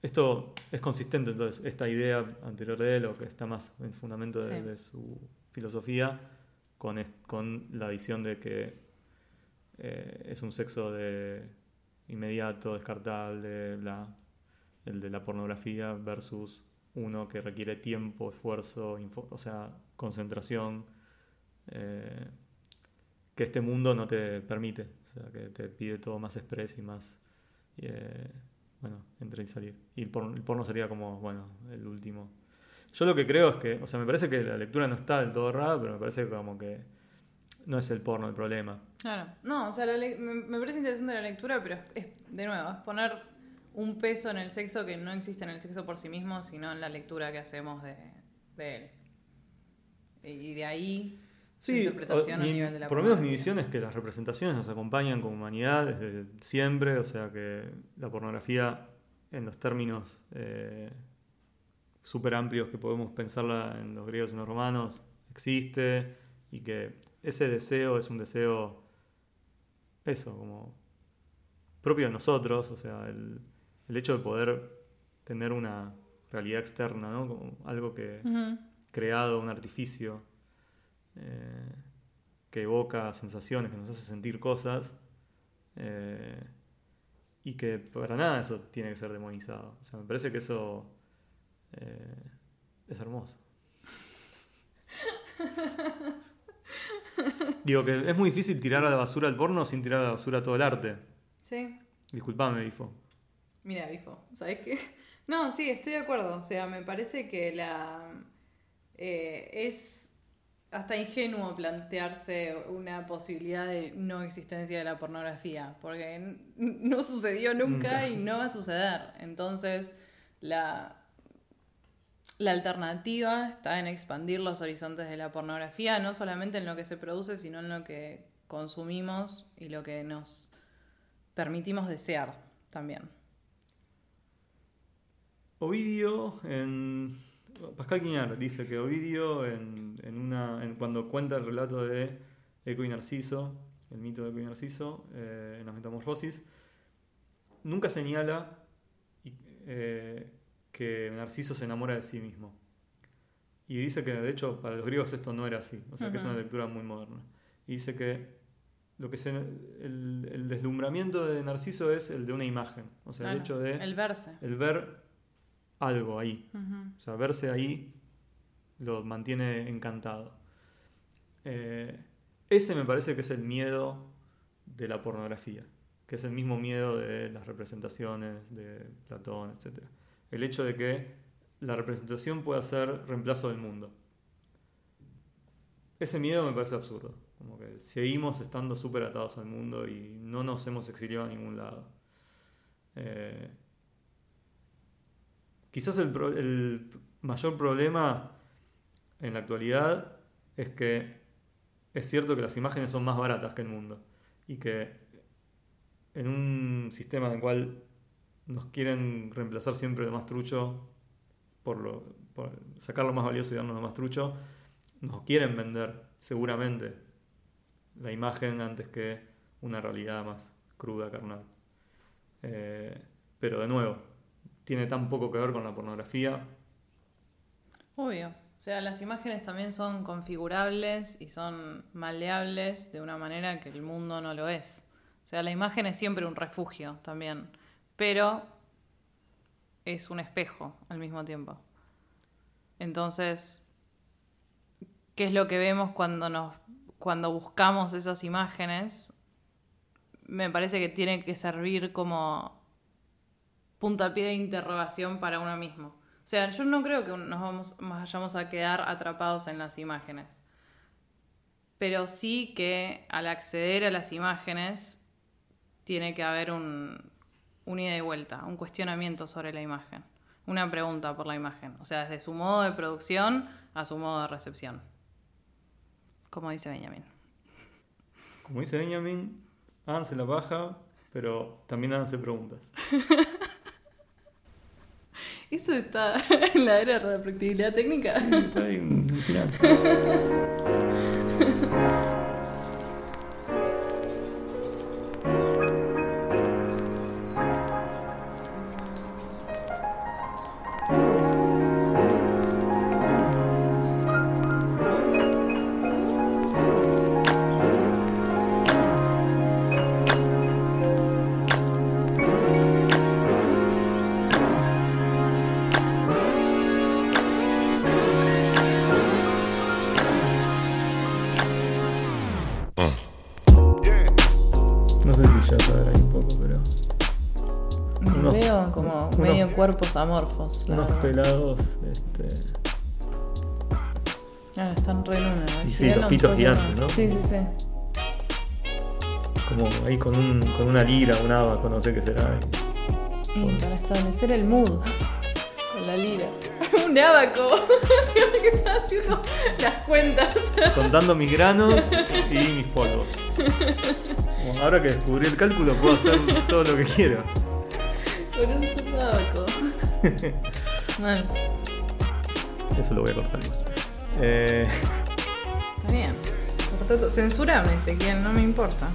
esto es consistente, entonces, esta idea anterior de él, o que está más en fundamento de, Sí. de su filosofía, con, con la visión de que eh, es un sexo de inmediato, descartable, bla, el de la pornografía versus uno que requiere tiempo, esfuerzo, o sea, concentración, eh, que este mundo no te permite, o sea, que te pide todo más express y más, eh, bueno, entrar y salir. Y el porno, el porno sería como, bueno, el último. Yo lo que creo es que, o sea, me parece que la lectura no está del todo errada, pero me parece como que no es el porno el problema. Claro. No, o sea, me, me parece interesante la lectura, pero es, es, de nuevo, es poner un peso en el sexo que no existe en el sexo por sí mismo, sino en la lectura que hacemos de, de él. Y de ahí Sí, interpretación o- a mi- nivel de la por lo menos mi visión es que las representaciones nos acompañan como humanidad desde siempre, o sea que la pornografía en los términos eh, súper amplios que podemos pensarla en los griegos y en los romanos existe y que ese deseo es un deseo, eso, como propio de nosotros, o sea, el, el hecho de poder tener una realidad externa, ¿no? Como algo que creado, un artificio eh, que evoca sensaciones, que nos hace sentir cosas, eh, y que para nada eso tiene que ser demonizado. O sea, me parece que eso eh, es hermoso. Digo que es muy difícil tirar a la basura el porno sin tirar a la basura todo el arte. Sí. Disculpame, Bifo. Mira, Bifo, ¿sabes qué? No, sí, estoy de acuerdo. O sea, me parece que la eh, es hasta ingenuo plantearse una posibilidad de no existencia de la pornografía, porque no sucedió nunca, Nunca. y no va a suceder. Entonces, la, la alternativa está en expandir los horizontes de la pornografía, no solamente en lo que se produce, sino en lo que consumimos y lo que nos permitimos desear también. Ovidio en. Pascal Quiñar dice que Ovidio, en, en una, en- cuando cuenta el relato de Eco y Narciso, el mito de Eco y Narciso, eh, en las Metamorfosis, nunca señala eh, que Narciso se enamora de sí mismo. Y dice que, de hecho, para los griegos esto no era así, o sea que es una lectura muy moderna. Y dice que lo que se, el, el deslumbramiento de Narciso es el de una imagen, o sea, el hecho de El verse. el ver algo ahí. O sea, verse ahí lo mantiene encantado. Eh, ese me parece que es el miedo de la pornografía, que es el mismo miedo de las representaciones de Platón, etc. El hecho de que la representación pueda ser reemplazo del mundo. Ese miedo me parece absurdo. Como que seguimos estando súper atados al mundo y no nos hemos exiliado a ningún lado. Eh, Quizás el, mayor problema en la actualidad es que es cierto que las imágenes son más baratas que el mundo y que en un sistema en el cual nos quieren reemplazar siempre lo más trucho por, lo, por sacar lo más valioso y darnos lo más trucho, nos quieren vender seguramente la imagen antes que una realidad más cruda, carnal. Eh, pero de nuevo, tiene tan poco que ver con la pornografía. Obvio. O sea, las imágenes también son configurables y son maleables de una manera que el mundo no lo es. O sea, la imagen es siempre un refugio también, pero es un espejo al mismo tiempo. Entonces, ¿qué es lo que vemos cuando nos cuando buscamos esas imágenes? Me parece que tiene que servir como puntapié de interrogación para uno mismo. O sea, yo no creo que nos vamos, vayamos a quedar atrapados en las imágenes. Pero sí que al acceder a las imágenes tiene que haber un, un ida y vuelta, un cuestionamiento sobre la imagen, una pregunta por la imagen. O sea, desde su modo de producción a su modo de recepción. Como dice Benjamin. Como dice Benjamin, háganse la paja, pero también háganse preguntas. ¿Eso está en la era de la practicidad técnica? Está ahí sí, los pitos gigantes. ¿no? Sí, sí, sí. como ahí con, un, con una lira, un abaco, no sé qué será. Y para establecer el mood con la lira. un abaco. Que estar haciendo las cuentas. Contando mis granos y mis polvos. Bueno, ahora que descubrí el cálculo, puedo hacer todo lo que quiero. Por un solo abaco. Mal. Eso lo voy a cortar. Eh, bien. Cortá todo. Censurame, Ezequiel, no me importa.